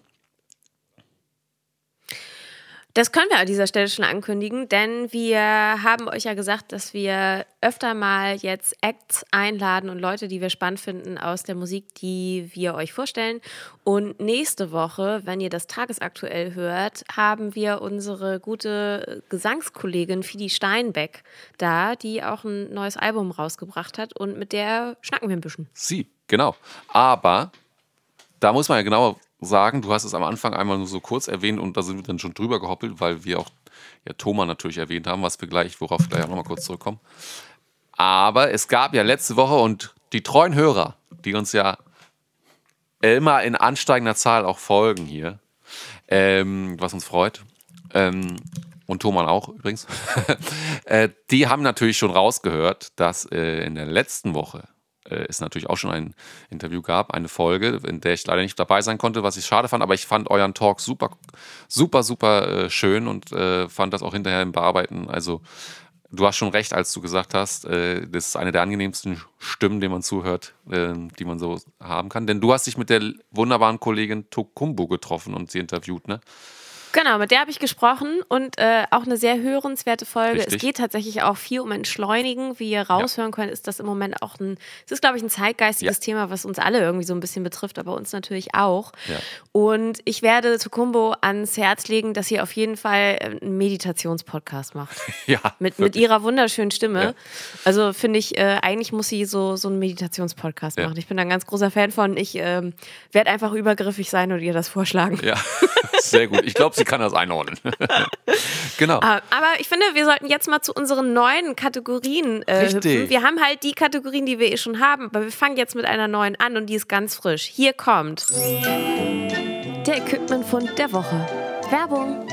S1: Das können wir an dieser Stelle schon ankündigen, denn wir haben euch ja gesagt, dass wir öfter mal jetzt Acts einladen und Leute, die wir spannend finden aus der Musik, die wir euch vorstellen. Und nächste Woche, wenn ihr das tagesaktuell hört, haben wir unsere gute Gesangskollegin Fidi Steinbeck da, die auch ein neues Album rausgebracht hat und mit der schnacken wir ein bisschen.
S2: Sie, genau. Aber da muss man ja genau sagen, du hast es am Anfang einmal nur so kurz erwähnt und da sind wir dann schon drüber gehoppelt, weil wir auch ja, Thomas natürlich erwähnt haben, was wir gleich, worauf wir gleich auch nochmal kurz zurückkommen. Aber es gab ja letzte Woche und die treuen Hörer, die uns ja immer in ansteigender Zahl auch folgen hier, ähm, was uns freut, ähm, und Thomann auch übrigens, äh, die haben natürlich schon rausgehört, dass äh, in der letzten Woche äh, es natürlich auch schon ein Interview gab, eine Folge, in der ich leider nicht dabei sein konnte, was ich schade fand, aber ich fand euren Talk super, super, super äh, schön und äh, fand das auch hinterher im Bearbeiten. Also du hast schon recht, als du gesagt hast, äh, das ist eine der angenehmsten Stimmen, denen man zuhört, äh, die man so haben kann. Denn du hast dich mit der wunderbaren Kollegin Tokumbo getroffen und sie interviewt, ne?
S1: Genau, mit der habe ich gesprochen und äh, auch eine sehr hörenswerte Folge.
S2: Richtig.
S1: Es geht tatsächlich auch viel um Entschleunigen. Wie ihr raushören könnt, ist das im Moment auch ein, es ist, glaube ich, ein zeitgeistiges
S2: Ja.
S1: Thema, was uns alle irgendwie so ein bisschen betrifft, aber uns natürlich auch.
S2: Ja.
S1: Und ich werde Tukumbo ans Herz legen, dass sie auf jeden Fall äh, einen Meditationspodcast macht.
S2: Ja,
S1: Mit, mit ihrer wunderschönen Stimme.
S2: Ja.
S1: Also finde ich, äh, eigentlich muss sie so, so einen Meditationspodcast
S2: Ja.
S1: machen. Ich bin da ein ganz großer Fan von. Ich ähm, werde einfach übergriffig sein und ihr das vorschlagen.
S2: Ja, sehr gut. Ich glaube, sie kann das einordnen. genau.
S1: Ah, Aber ich finde, wir sollten jetzt mal zu unseren neuen Kategorien äh,
S2: Richtig.
S1: hüpfen. Wir haben halt die Kategorien, die wir eh schon haben, aber wir fangen jetzt mit einer neuen an und die ist ganz frisch. Hier kommt der Equipmentfund der Woche. Werbung.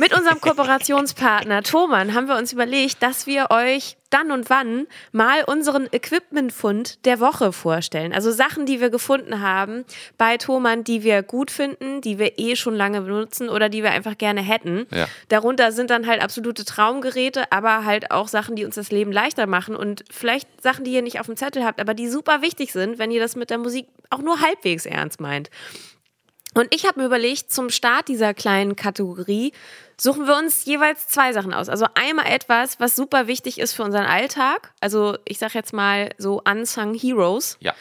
S1: Mit unserem Kooperationspartner Thomann haben wir uns überlegt, dass wir euch dann und wann mal unseren Equipmentfund der Woche vorstellen. Also Sachen, die wir gefunden haben bei Thomann, die wir gut finden, die wir eh schon lange benutzen oder die wir einfach gerne hätten.
S2: Ja.
S1: Darunter sind dann halt absolute Traumgeräte, aber halt auch Sachen, die uns das Leben leichter machen und vielleicht Sachen, die ihr nicht auf dem Zettel habt, aber die super wichtig sind, wenn ihr das mit der Musik auch nur halbwegs ernst meint. Und ich habe mir überlegt, zum Start dieser kleinen Kategorie suchen wir uns jeweils zwei Sachen aus. Also einmal etwas, was super wichtig ist für unseren Alltag. Also ich sage jetzt mal so Unsung Heroes.
S2: Ja.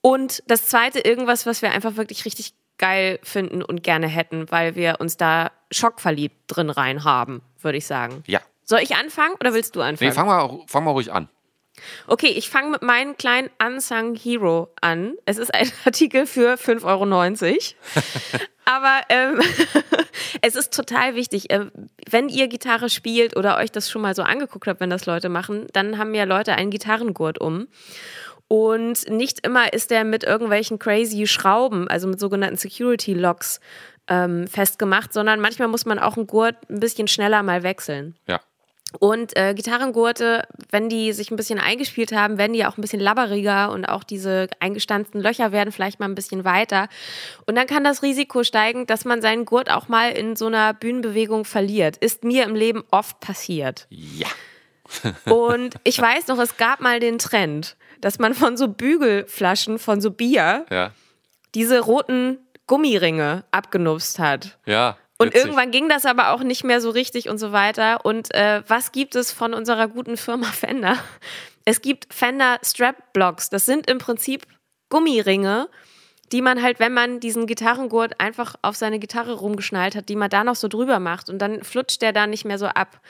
S1: Und das zweite irgendwas, was wir einfach wirklich richtig geil finden und gerne hätten, weil wir uns da schockverliebt drin rein haben, würde ich sagen.
S2: Ja.
S1: Soll ich anfangen oder willst du anfangen?
S2: Nee, fang mal, fang mal ruhig an.
S1: Okay, ich fange mit meinem kleinen Unsung Hero an. Es ist ein Artikel für 5,90 Euro. Aber ähm, es ist total wichtig. Ähm, wenn ihr Gitarre spielt oder euch das schon mal so angeguckt habt, wenn das Leute machen, dann haben ja Leute einen Gitarrengurt um. Und nicht immer ist der mit irgendwelchen crazy Schrauben, also mit sogenannten Security Locks, ähm, festgemacht, sondern manchmal muss man auch einen Gurt ein bisschen schneller mal wechseln.
S2: Ja.
S1: Und äh, Gitarrengurte, wenn die sich ein bisschen eingespielt haben, werden die auch ein bisschen labberiger und auch diese eingestanzten Löcher werden vielleicht mal ein bisschen weiter. Und dann kann das Risiko steigen, dass man seinen Gurt auch mal in so einer Bühnenbewegung verliert. Ist mir im Leben oft passiert.
S2: Ja.
S1: Und ich weiß noch, es gab mal den Trend, dass man von so Bügelflaschen, von so Bier,
S2: Ja.
S1: diese roten Gummiringe abgenupst hat.
S2: Ja.
S1: Und
S2: witzig.
S1: irgendwann ging das aber auch nicht mehr so richtig und so weiter. Und äh, was gibt es von unserer guten Firma Fender? Es gibt Fender Strap Blocks. Das sind im Prinzip Gummiringe, die man halt, wenn man diesen Gitarrengurt einfach auf seine Gitarre rumgeschnallt hat, die man da noch so drüber macht und dann flutscht der da nicht mehr so ab.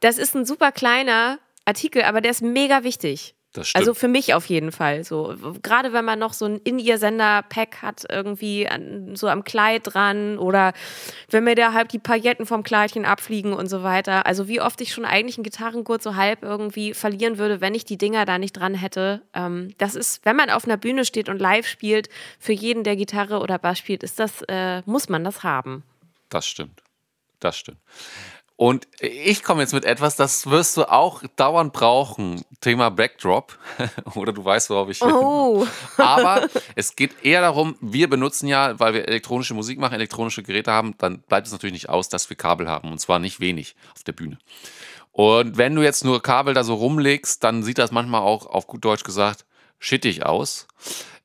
S1: Das ist ein super kleiner Artikel, aber der ist mega wichtig. Also für mich auf jeden Fall. So gerade wenn man noch so ein In-Ear-Sender-Pack hat irgendwie an, so am Kleid dran oder wenn mir da halb die Pailletten vom Kleidchen abfliegen und so weiter. Also wie oft ich schon eigentlich einen Gitarrengurt so halb irgendwie verlieren würde, wenn ich die Dinger da nicht dran hätte. Ähm, das ist, wenn man auf einer Bühne steht und live spielt, für jeden, der Gitarre oder Bass spielt, ist das äh, muss man das haben.
S2: Das stimmt. Das stimmt. Und ich komme jetzt mit etwas, das wirst du auch dauernd brauchen. Thema Backdrop. Oder du weißt, worauf ich will.
S1: Oh,
S2: Aber es geht eher darum, wir benutzen ja, weil wir elektronische Musik machen, elektronische Geräte haben, dann bleibt es natürlich nicht aus, dass wir Kabel haben. Und zwar nicht wenig auf der Bühne. Und wenn du jetzt nur Kabel da so rumlegst, dann sieht das manchmal auch, auf gut Deutsch gesagt, schittig aus.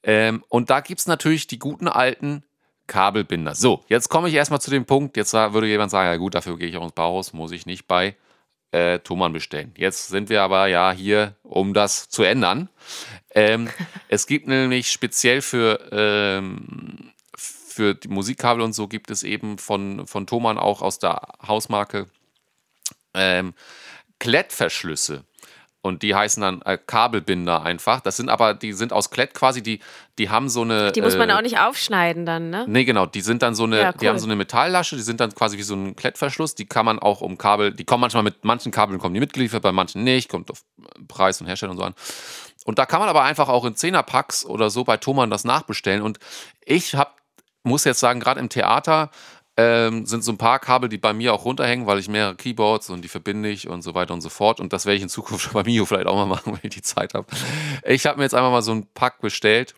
S2: Ähm, und da gibt es natürlich die guten alten Kabelbinder. So, jetzt komme ich erstmal zu dem Punkt. Jetzt würde jemand sagen, ja gut, dafür gehe ich auch ins Bauhaus, muss ich nicht bei äh, Thomann bestellen. Jetzt sind wir aber ja hier, um das zu ändern. Ähm, es gibt nämlich speziell für, ähm, für die Musikkabel und so gibt es eben von, von Thomann auch aus der Hausmarke ähm, Klettverschlüsse. Und die heißen dann äh, Kabelbinder einfach. Das sind aber, die sind aus Klett quasi, die, die haben so eine.
S1: die muss man
S2: äh,
S1: auch nicht aufschneiden dann, ne?
S2: Nee, genau, die sind dann so eine,
S1: Ja,
S2: die haben
S1: cool.
S2: so eine Metalllasche, die sind dann quasi wie so ein Klettverschluss, die kann man auch um Kabel, die kommen manchmal mit manchen Kabeln kommen die mitgeliefert, bei manchen nicht, kommt auf Preis und Hersteller und so an. Und da kann man aber einfach auch in Zehnerpacks oder so bei Thomann das nachbestellen und ich hab, muss jetzt sagen, gerade im Theater ähm, sind so ein paar Kabel, die bei mir auch runterhängen, weil ich mehrere Keyboards und die verbinde ich und so weiter und so fort. Und das werde ich in Zukunft bei Mio vielleicht auch mal machen, wenn ich die Zeit habe. Ich habe mir jetzt einfach mal so ein Pack bestellt.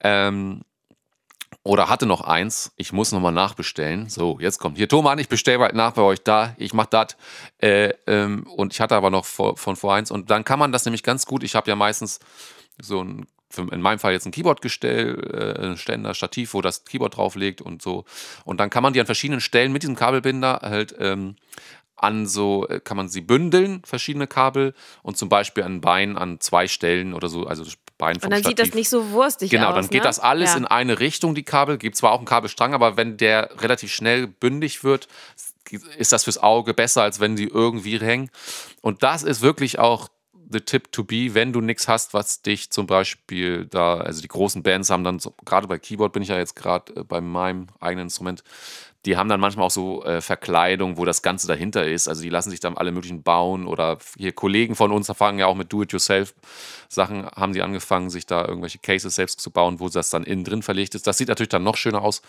S2: Ähm, oder hatte noch eins. Ich muss nochmal nachbestellen. So, jetzt kommt hier Thomas, ich bestelle bald nach bei euch da. Ich mache das. Äh, ähm, und ich hatte aber noch vor, von vor eins. Und dann kann man das nämlich ganz gut. Ich habe ja meistens so ein, in meinem Fall jetzt ein Keyboard-Gestell, äh, Ständer, Stativ, wo das Keyboard drauf liegt und so. Und dann kann man die an verschiedenen Stellen mit diesem Kabelbinder halt ähm, an so, äh, kann man sie bündeln, verschiedene Kabel und zum Beispiel an Bein an zwei Stellen oder so, also Bein vom
S1: Und dann
S2: Stativ.
S1: sieht das nicht so wurstig
S2: Genau,
S1: aus.
S2: dann geht
S1: ne?
S2: das alles
S1: ja.
S2: in eine Richtung, die Kabel. Gibt zwar auch einen Kabelstrang, aber wenn der relativ schnell bündig wird, ist das fürs Auge besser, als wenn die irgendwie hängen. Und das ist wirklich auch the tip to be, wenn du nichts hast, was dich zum Beispiel da, also die großen Bands haben dann, so, gerade bei Keyboard bin ich ja jetzt gerade äh, bei meinem eigenen Instrument, die haben dann manchmal auch so äh, Verkleidung, wo das Ganze dahinter ist. Also die lassen sich dann alle möglichen bauen oder hier Kollegen von uns fangen ja auch mit Do-it-yourself-Sachen, haben die angefangen, sich da irgendwelche Cases selbst zu bauen, wo das dann innen drin verlegt ist. Das sieht natürlich dann noch schöner aus.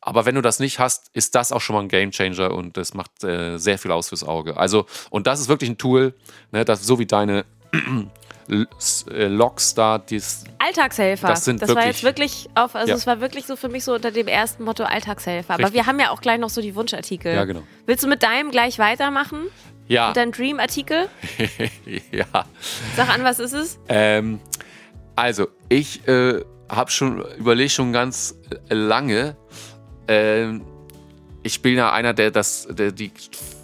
S2: Aber wenn du das nicht hast, ist das auch schon mal ein Gamechanger und das macht äh, sehr viel aus fürs Auge. Also, und das ist wirklich ein Tool, ne, das so wie deine Äh, Logs da, dies,
S1: Alltagshelfer.
S2: Das sind
S1: war
S2: wirklich-
S1: jetzt wirklich auf, also
S2: Ja.
S1: es war wirklich so für mich so unter dem ersten Motto Alltagshelfer. Aber
S2: Richtig.
S1: wir haben ja auch gleich noch so die Wunschartikel.
S2: Ja, genau.
S1: Willst du mit deinem gleich weitermachen?
S2: ja,
S1: Mit deinem Dream-Artikel?
S2: ja.
S1: Sag an, was ist es?
S2: Ähm, also, ich äh, habe schon überlegt, schon ganz äh, lange. Ähm, ich bin ja einer, der das, der die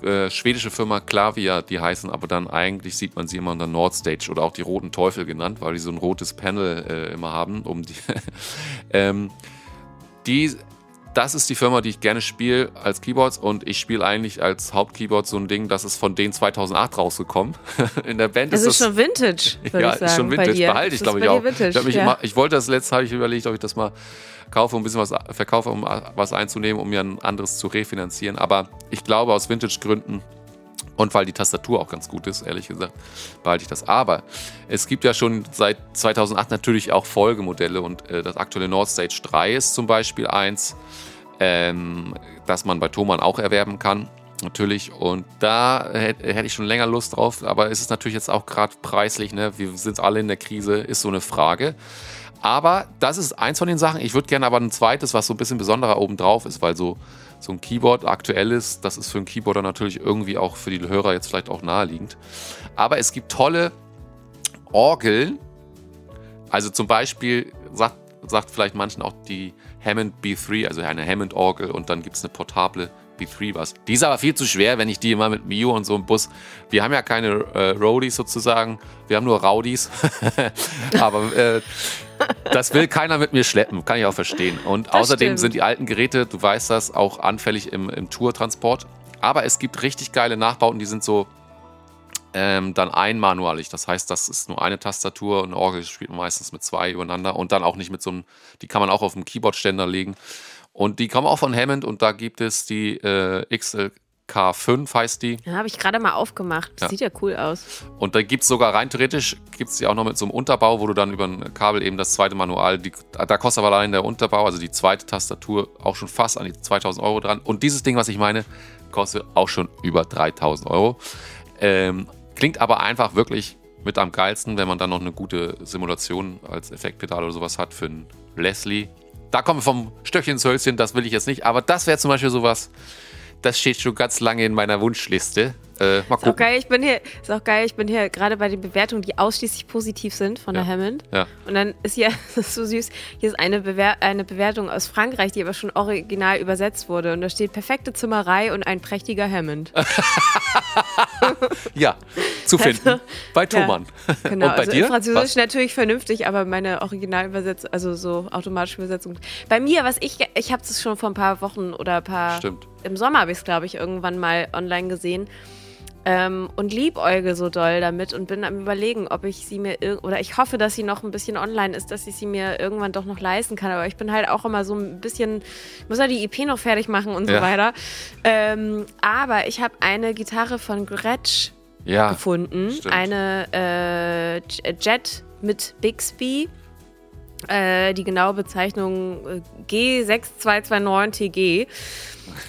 S2: äh, schwedische Firma Klavier, die heißen, aber dann eigentlich sieht man sie immer unter Nordstage oder auch die Roten Teufel genannt, weil die so ein rotes Panel äh, immer haben, um die. ähm, die das ist die Firma, die ich gerne spiele als Keyboards und ich spiele eigentlich als Hauptkeyboard so ein Ding, das ist von denen 2008 rausgekommen. In der Band
S1: Das
S2: ist
S1: ist
S2: das
S1: schon Vintage, würde
S2: ja,
S1: ich sagen.
S2: ist schon Vintage. Behalte ich,
S1: ist
S2: glaube ich, auch.
S1: Vintage,
S2: ich, hab mich
S1: ja.
S2: immer, ich wollte das letzte, habe ich überlegt, ob ich das mal kaufe, um ein bisschen was verkaufe, um was einzunehmen, um mir ein anderes zu refinanzieren. Aber ich glaube, aus Vintage-Gründen und weil die Tastatur auch ganz gut ist, ehrlich gesagt, behalte ich das. Aber es gibt ja schon seit 2008 natürlich auch Folgemodelle und äh, das aktuelle Nordstage 3 ist zum Beispiel eins, ähm, das man bei Thomann auch erwerben kann. Natürlich, und da hätte hätte ich schon länger Lust drauf, aber es ist natürlich jetzt auch gerade preislich, ne? Wir sind alle in der Krise, ist so eine Frage. Aber das ist eins von den Sachen. Ich würde gerne aber ein zweites, was so ein bisschen besonderer oben drauf ist, weil so, so ein Keyboard aktuell ist, das ist für einen Keyboarder natürlich irgendwie auch für die Hörer jetzt vielleicht auch naheliegend. Aber es gibt tolle Orgeln. Also zum Beispiel sagt, sagt vielleicht manchen auch die Hammond B3, also eine Hammond-Orgel und dann gibt es eine portable B3 was. Die ist aber viel zu schwer, wenn ich die immer mit Mio und so im Bus. Wir haben ja keine äh, Roadies sozusagen, wir haben nur Rowdies. aber äh, das will keiner mit mir schleppen, kann ich auch verstehen. Und außerdem
S1: stimmt.
S2: sind die alten Geräte, du weißt das, auch anfällig im, im Tourtransport. Aber es gibt richtig geile Nachbauten, die sind so ähm, dann einmanualig. Das heißt, das ist nur eine Tastatur und Orgel spielt man meistens mit zwei übereinander und dann auch nicht mit so einem, die kann man auch auf dem Keyboardständer legen. Und die kommen auch von Hammond und da gibt es die äh, XLK5 heißt die.
S1: Ja, habe ich gerade mal aufgemacht.
S2: Ja.
S1: Sieht ja cool aus.
S2: Und da gibt es sogar rein theoretisch, gibt es die auch noch mit so einem Unterbau, wo du dann über ein Kabel eben das zweite Manual, die, da kostet aber allein der Unterbau, also die zweite Tastatur, auch schon fast an die 2000 Euro dran. Und dieses Ding, was ich meine, kostet auch schon über 3000 Euro. Ähm, klingt aber einfach wirklich mit am geilsten, wenn man dann noch eine gute Simulation als Effektpedal oder sowas hat für einen Leslie. Da kommen wir vom Stöckchen ins Hölzchen, das will ich jetzt nicht, aber das wäre zum Beispiel sowas, das steht schon ganz lange in meiner Wunschliste. Äh, mal
S1: Ist auch
S2: gucken.
S1: geil, ich bin hier, ist auch geil, ich bin hier gerade bei den Bewertungen, die ausschließlich positiv sind von
S2: Ja.
S1: der Hammond.
S2: Ja.
S1: Und dann ist hier, das ist so süß, hier ist eine, Bewer eine Bewertung aus Frankreich, die aber schon original übersetzt wurde. Und da steht perfekte Zimmerei und ein prächtiger Hammond.
S2: Ja, zu finden. Bei Thomann.
S1: Genau,
S2: Und bei
S1: also
S2: dir?
S1: Französisch
S2: Was?
S1: natürlich vernünftig, aber meine Originalübersetzung, also so automatische Übersetzung. Bei mir, was ich, ich habe das schon vor ein paar Wochen oder ein paar,
S2: Stimmt.
S1: im Sommer habe ich es, glaube ich, irgendwann mal online gesehen. Ähm, und liebäuge so doll damit und bin am überlegen, ob ich sie mir ir- oder ich hoffe, dass sie noch ein bisschen online ist, dass ich sie mir irgendwann doch noch leisten kann. Aber ich bin halt auch immer so ein bisschen, ich muss ja die IP noch fertig machen und so
S2: Ja.
S1: weiter. Ähm, aber ich habe eine Gitarre von Gretsch
S2: Ja,
S1: gefunden.
S2: stimmt.
S1: Eine äh, Jet mit Bixby. Äh, die genaue Bezeichnung äh, G6229TG.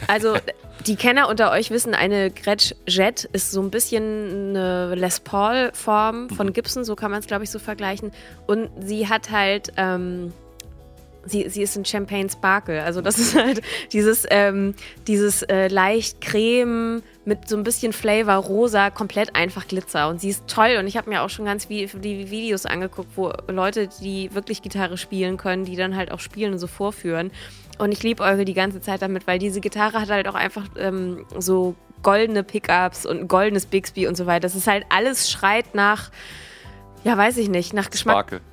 S1: Also die Kenner unter euch wissen, eine Gretsch Jet ist so ein bisschen eine Les Paul-Form von mhm. Gibson, so kann man es, glaube ich, so vergleichen. Und sie hat halt, ähm, sie, sie ist ein Champagne Sparkle. Also das ist halt dieses, ähm, dieses äh, leicht Creme mit so ein bisschen Flavor rosa, komplett einfach Glitzer. Und sie ist toll. Und ich habe mir auch schon ganz wie, die Videos angeguckt, wo Leute, die wirklich Gitarre spielen können, die dann halt auch spielen und so vorführen. Und ich liebe Eure die ganze Zeit damit, weil diese Gitarre hat halt auch einfach ähm, so goldene Pickups und ein goldenes Bixby und so weiter. Das ist halt alles schreit nach, ja, weiß ich nicht, nach Geschmack. Sparkle.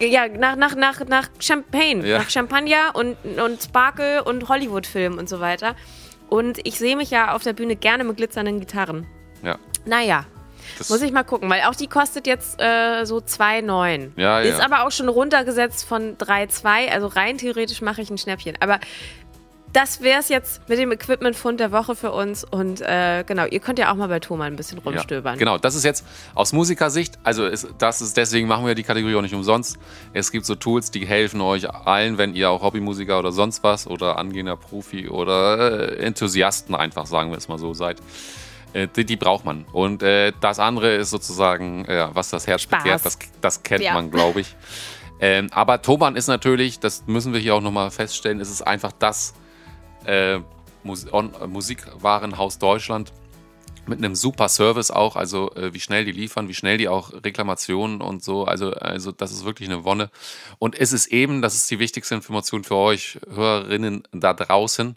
S1: Ja, nach, nach, nach, nach Champagne, ja. nach Champagner und, und Sparkle und Hollywood-Film und so weiter. Und ich sehe mich ja auf der Bühne gerne mit glitzernden Gitarren.
S2: Ja.
S1: Naja, das Muss ich mal gucken, weil auch die kostet jetzt äh, so 2,9.
S2: Ja,
S1: Ist aber auch schon runtergesetzt von 3,2. Also rein theoretisch mache ich ein Schnäppchen. Aber das wäre es jetzt mit dem Equipment-Fund der Woche für uns. Und äh, genau, ihr könnt ja auch mal bei Thomas ein bisschen rumstöbern. Ja,
S2: genau, das ist jetzt aus Musikersicht, also ist, das ist, deswegen machen wir die Kategorie auch nicht umsonst. Es gibt so Tools, die helfen euch allen, wenn ihr auch Hobbymusiker oder sonst was oder angehender Profi oder äh, Enthusiasten einfach, sagen wir es mal so, seid. Äh, die, die, braucht man. Und äh, das andere ist sozusagen, ja, was das Herz Spaß. begehrt, das, das kennt ja. man, glaube ich. Ähm, aber Toban ist natürlich, das müssen wir hier auch nochmal feststellen, ist es einfach das äh, Mus Musikwarenhaus Deutschland mit einem super Service auch, also äh, wie schnell die liefern, wie schnell die auch Reklamationen und so, also, also das ist wirklich eine Wonne. Und es ist eben, das ist die wichtigste Information für euch Hörerinnen da draußen,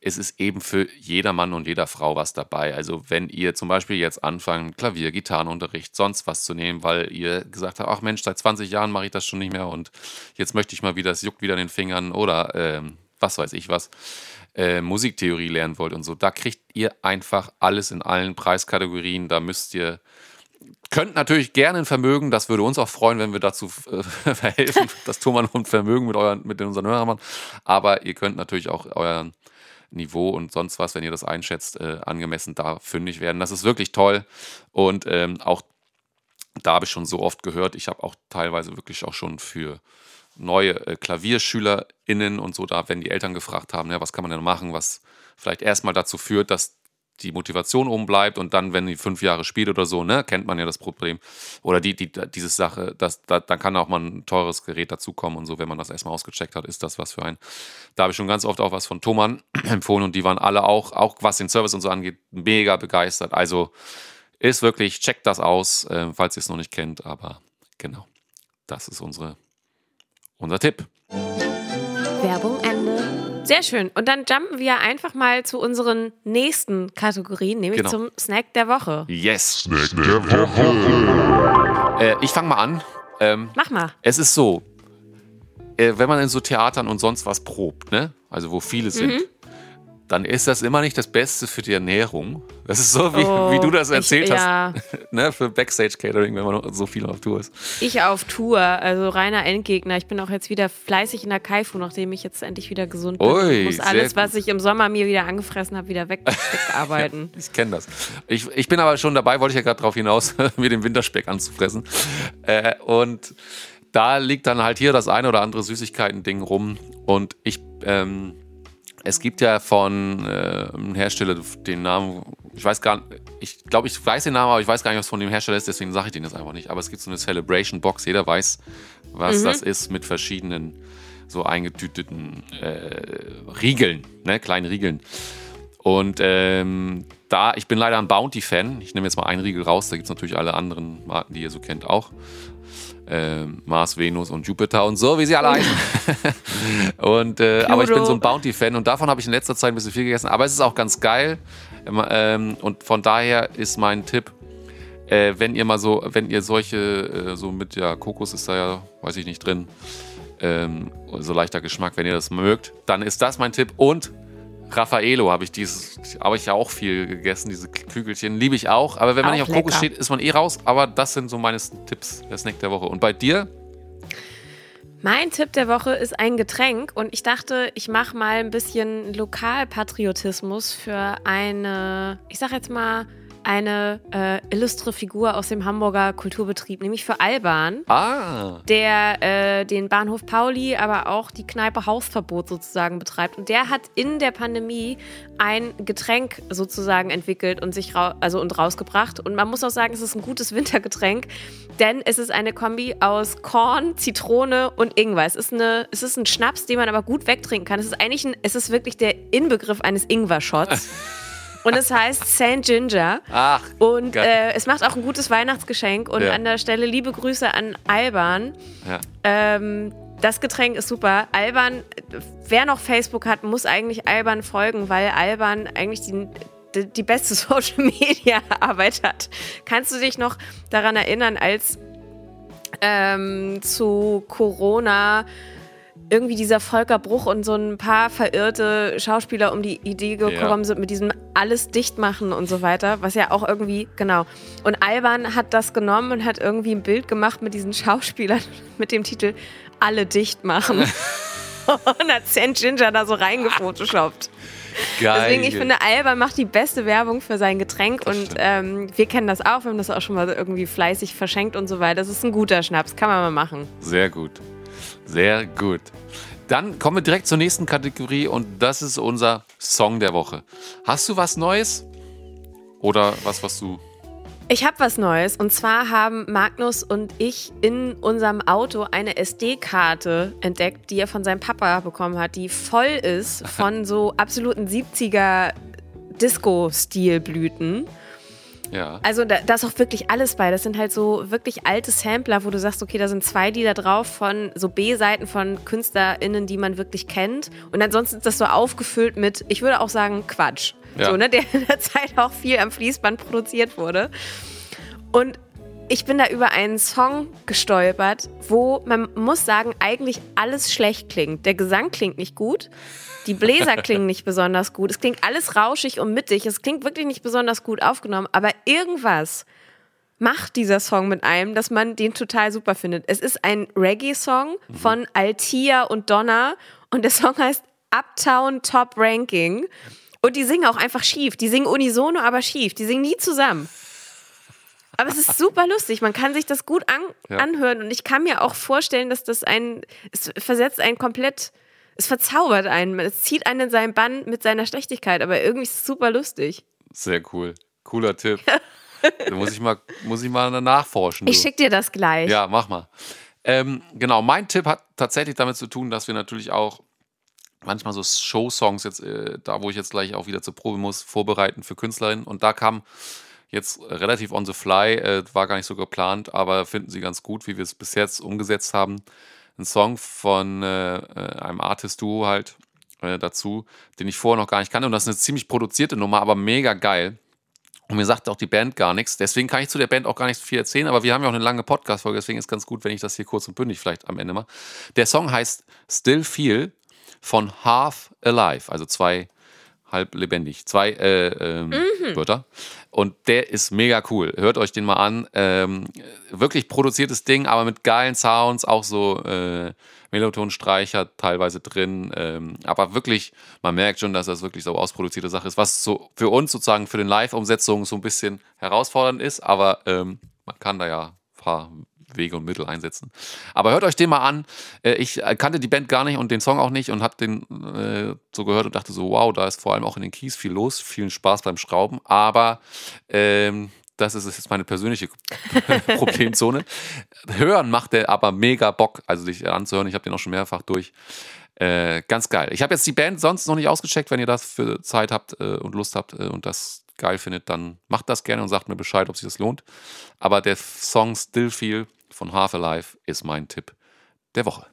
S2: es ist eben für jeder Mann und jeder Frau was dabei. Also wenn ihr zum Beispiel jetzt anfangt, Klavier, Gitarrenunterricht, sonst was zu nehmen, weil ihr gesagt habt, ach Mensch, seit 20 Jahren mache ich das schon nicht mehr und jetzt möchte ich mal wieder, es juckt wieder in den Fingern oder ähm, was weiß ich was, äh, Musiktheorie lernen wollt und so, da kriegt ihr einfach alles in allen Preiskategorien. Da müsst ihr könnt natürlich gerne ein Vermögen, das würde uns auch freuen, wenn wir dazu äh, verhelfen, dass Thomas und Vermögen mit, euren, mit unseren Hörern. Aber ihr könnt natürlich auch euren Niveau und sonst was, wenn ihr das einschätzt, äh, angemessen da fündig werden. Das ist wirklich toll. Und ähm, auch da habe ich schon so oft gehört, ich habe auch teilweise wirklich auch schon für neue äh, KlavierschülerInnen und so, da, wenn die Eltern gefragt haben, ja, was kann man denn machen, was vielleicht erstmal dazu führt, dass die Motivation oben bleibt und dann, wenn die fünf Jahre spielt oder so, ne, kennt man ja das Problem. Oder die, die, diese Sache, dass, da, dann kann auch mal ein teures Gerät dazukommen und so, wenn man das erstmal ausgecheckt hat, ist das was für ein. Da habe ich schon ganz oft auch was von Thomann empfohlen und die waren alle auch, auch was den Service und so angeht, mega begeistert. Also ist wirklich, checkt das aus, äh, falls ihr es noch nicht kennt, aber genau, das ist unsere, unser Tipp.
S1: Werbung Ende. Sehr schön. Und dann jumpen wir einfach mal zu unseren nächsten Kategorien, nämlich genau. zum Snack der Woche.
S2: Yes. Snack der Woche. Äh, ich fange mal an.
S1: Ähm, Mach mal.
S2: Es ist so, äh, wenn man in so Theatern und sonst was probt, ne? Also wo viele sind, mhm dann ist das immer nicht das Beste für die Ernährung. Das ist so, wie, oh, wie du das erzählt ich, hast. Ja. ne, für Backstage-Catering, wenn man so viel auf Tour ist.
S1: Ich auf Tour, also reiner Endgegner. Ich bin auch jetzt wieder fleißig in der Kaifu, nachdem ich jetzt endlich wieder gesund bin. Ui, ich muss alles, was ich im Sommer mir wieder angefressen habe, wieder weg, wegarbeiten.
S2: ich kenne das. Ich, ich bin aber schon dabei, wollte ich ja gerade darauf hinaus, mir den Winterspeck anzufressen. Äh, und da liegt dann halt hier das eine oder andere Süßigkeiten-Ding rum. Und ich. Ähm, es gibt ja von äh, einem Hersteller den Namen, ich weiß gar nicht, ich glaube, ich weiß den Namen, aber ich weiß gar nicht, was von dem Hersteller ist, deswegen sage ich den jetzt einfach nicht. Aber es gibt so eine Celebration Box, jeder weiß, was mhm. das ist, mit verschiedenen so eingetüteten äh, Riegeln, ne, kleinen Riegeln. Und ähm, da, ich bin leider ein Bounty-Fan. Ich nehme jetzt mal einen Riegel raus, da gibt es natürlich alle anderen Marken, die ihr so kennt, auch äh, Mars, Venus und Jupiter und so, wie sie alle heißen. und, äh, aber ich bin so ein Bounty-Fan und davon habe ich in letzter Zeit ein bisschen viel gegessen. Aber es ist auch ganz geil. Ähm, und von daher ist mein Tipp, äh, wenn ihr mal so, wenn ihr solche, äh, so mit, ja, Kokos ist da ja, weiß ich nicht, drin, ähm, so leichter Geschmack, wenn ihr das mögt, dann ist das mein Tipp. Und Raffaello habe ich dieses, habe ich ja auch viel gegessen, diese Kügelchen, liebe ich auch. Aber wenn man auch nicht auf lecker. Kokos steht, ist man eh raus. Aber das sind so meine Tipps, der Snack der Woche. Und bei dir?
S1: Mein Tipp der Woche ist ein Getränk und ich dachte, ich mache mal ein bisschen Lokalpatriotismus für eine, ich sag jetzt mal, eine äh, illustre Figur aus dem Hamburger Kulturbetrieb, nämlich für Alban,
S2: Ah,
S1: der äh, den Bahnhof Pauli, aber auch die Kneipe Hausverbot sozusagen betreibt. Und der hat in der Pandemie ein Getränk sozusagen entwickelt und sich also und rausgebracht. Und man muss auch sagen, es ist ein gutes Wintergetränk, denn es ist eine Kombi aus Korn, Zitrone und Ingwer. Es ist, eine, es ist ein Schnaps, den man aber gut wegtrinken kann. Es ist eigentlich ein, es ist wirklich der Inbegriff eines Ingwer-Shots. Und es heißt Saint Ginger.
S2: ach,
S1: Und äh, es macht auch ein gutes Weihnachtsgeschenk. Und
S2: Ja.
S1: an der Stelle liebe Grüße an Alban.
S2: ja.
S1: Ähm, das Getränk ist super. Alban, wer noch Facebook hat, muss eigentlich Alban folgen, weil Alban eigentlich die, die, die beste Social Media Arbeit hat. Kannst du dich noch daran erinnern, als ähm, zu Corona irgendwie dieser Volker Bruch und so ein paar verirrte Schauspieler um die Idee gekommen
S2: Ja.
S1: sind mit diesem alles dicht machen und so weiter, was ja auch irgendwie, genau. Und Alban hat das genommen und hat irgendwie ein Bild gemacht mit diesen Schauspielern mit dem Titel Alle dicht machen. und hat St. Ginger da so reingefotoshoppt.
S2: Geil.
S1: Deswegen, ich finde, Alban macht die beste Werbung für sein Getränk
S2: Das
S1: und ähm, wir kennen das auch, wir haben das auch schon mal irgendwie fleißig verschenkt und so weiter. Das ist ein guter Schnaps, kann man mal machen.
S2: Sehr gut. Sehr gut. Dann kommen wir direkt zur nächsten Kategorie und das ist unser Song der Woche. Hast du was Neues? Oder was, was du.
S1: Ich habe was Neues und zwar haben Magnus und ich in unserem Auto eine SD-Karte entdeckt, die er von seinem Papa bekommen hat, die voll ist von so absoluten 70er Disco-Stilblüten.
S2: Ja.
S1: Also da, da ist auch wirklich alles bei. Das sind halt so wirklich alte Sampler, wo du sagst, okay, da sind zwei Lieder drauf von so B-Seiten von KünstlerInnen, die man wirklich kennt. Und ansonsten ist das so aufgefüllt mit, ich würde auch sagen, Quatsch.
S2: Ja.
S1: So, ne, der in der Zeit auch viel am Fließband produziert wurde. Und ich bin da über einen Song gestolpert, wo man muss sagen, eigentlich alles schlecht klingt. Der Gesang klingt nicht gut. Die Bläser klingen nicht besonders gut. Es klingt alles rauschig und mittig. Es klingt wirklich nicht besonders gut aufgenommen. Aber irgendwas macht dieser Song mit einem, dass man den total super findet. Es ist ein Reggae-Song von Altia und Donna. Und der Song heißt Uptown Top Ranking. Und die singen auch einfach schief. Die singen unisono, aber schief. Die singen nie zusammen. Aber es ist super lustig. Man kann sich das gut an
S2: Ja.
S1: anhören. Und ich kann mir auch vorstellen, dass das ein, es versetzt einen komplett, es verzaubert einen. Es zieht einen in seinen Bann mit seiner Schlechtigkeit. Aber irgendwie ist es super lustig.
S2: Sehr cool. Cooler Tipp. da muss ich mal, muss ich mal nachforschen.
S1: Ich
S2: du.
S1: schick dir das gleich.
S2: Ja, mach mal. Ähm, genau, mein Tipp hat tatsächlich damit zu tun, dass wir natürlich auch manchmal so Show-Songs jetzt, äh, da wo ich jetzt gleich auch wieder zur Probe muss, vorbereiten für Künstlerinnen. Und da kam jetzt relativ on the fly, äh, war gar nicht so geplant, aber finden sie ganz gut, wie wir es bis jetzt umgesetzt haben. Ein Song von äh, äh, einem Artist-Duo halt äh, dazu, den ich vorher noch gar nicht kannte. Und das ist eine ziemlich produzierte Nummer, aber mega geil. Und mir sagt auch die Band gar nichts. Deswegen kann ich zu der Band auch gar nicht viel erzählen, aber wir haben ja auch eine lange Podcast-Folge, deswegen ist ganz gut, wenn ich das hier kurz und bündig vielleicht am Ende mache. Der Song heißt Still Feel von Half Alive, also zwei halb lebendig, zwei äh, ähm, Wörter. Und der ist mega cool. Hört euch den mal an. Ähm, wirklich produziertes Ding, aber mit geilen Sounds, auch so äh, Mellotonstreicher teilweise drin. Ähm, aber wirklich, man merkt schon, dass das wirklich so ausproduzierte Sache ist, was so für uns sozusagen für den Live-Umsetzung so ein bisschen herausfordernd ist, aber ähm, man kann da ja ein paar Wege und Mittel einsetzen. Aber hört euch den mal an. Äh, Ich äh, kannte die Band gar nicht und den Song auch nicht und habe den äh, so gehört und dachte so, wow, da ist vor allem auch in den Keys viel los, vielen Spaß beim Schrauben. Aber ähm, das ist jetzt meine persönliche Problemzone. Hören macht der aber mega Bock, also sich anzuhören. Ich habe den auch schon mehrfach durch. Äh, ganz geil. Ich habe jetzt die Band sonst noch nicht ausgecheckt. Wenn ihr das für Zeit habt äh, und Lust habt äh, und das geil findet, dann macht das gerne und sagt mir Bescheid, ob sich das lohnt. Aber der Song Still Feel von Half Alive ist mein Tipp der Woche.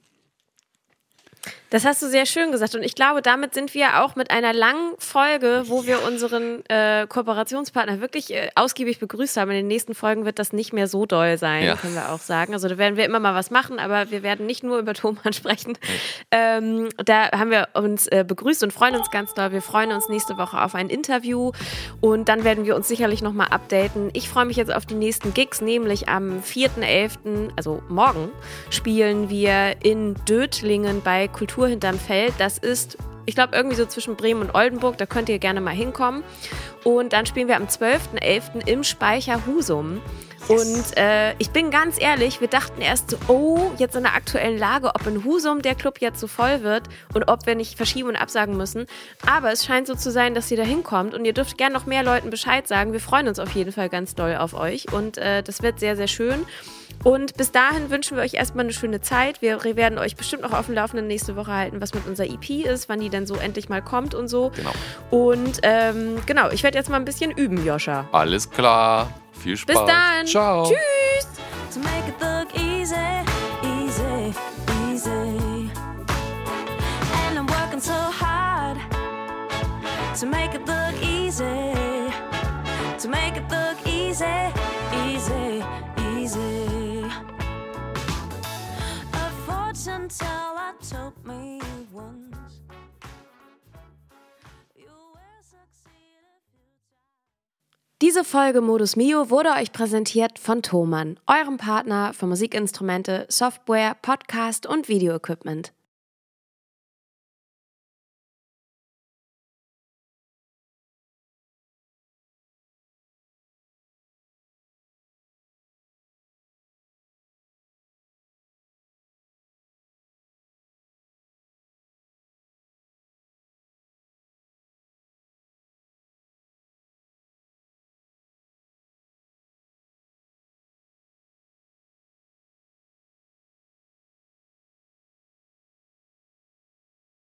S1: Das hast du sehr schön gesagt. Und ich glaube, damit sind wir auch mit einer langen Folge, wo wir unseren äh, Kooperationspartner wirklich äh, ausgiebig begrüßt haben. In den nächsten Folgen wird das nicht mehr so doll sein,
S2: Ja.
S1: können wir auch sagen. Also da werden wir immer mal was machen, aber wir werden nicht nur über Thomann sprechen. Ähm, da haben wir uns äh, begrüßt und freuen uns ganz doll. Wir freuen uns nächste Woche auf ein Interview und dann werden wir uns sicherlich nochmal updaten. Ich freue mich jetzt auf die nächsten Gigs, nämlich am 4.11., also morgen, spielen wir in Dötlingen bei Kultur hinterm Feld. Das ist, ich glaube, irgendwie so zwischen Bremen und Oldenburg. Da könnt ihr gerne mal hinkommen. Und dann spielen wir am 12.11. im Speicher Husum. Und äh, ich bin ganz ehrlich, wir dachten erst so, oh, jetzt in der aktuellen Lage, ob in Husum der Club jetzt so voll wird und ob wir nicht verschieben und absagen müssen. Aber es scheint so zu sein, dass ihr da hinkommt und ihr dürft gerne noch mehr Leuten Bescheid sagen. Wir freuen uns auf jeden Fall ganz doll auf euch und äh, das wird sehr, sehr schön. Und bis dahin wünschen wir euch erstmal eine schöne Zeit. Wir werden euch bestimmt noch auf dem Laufenden nächste Woche halten, was mit unserer EP ist, wann die denn so endlich mal kommt und so.
S2: Genau.
S1: Und ähm, genau, ich werde jetzt mal ein bisschen üben, Joscha.
S2: Alles klar. Viel Spaß.
S1: Bis dann.
S2: Ciao.
S1: Tschüss.
S3: to make it look easy, easy, easy. And I'm working so hard to make it look easy, to make it look easy, easy, easy. Fortune teller told me once.
S1: Diese Folge Modus Mio wurde euch präsentiert von Thomann, eurem Partner für Musikinstrumente, Software, Podcast und Videoequipment.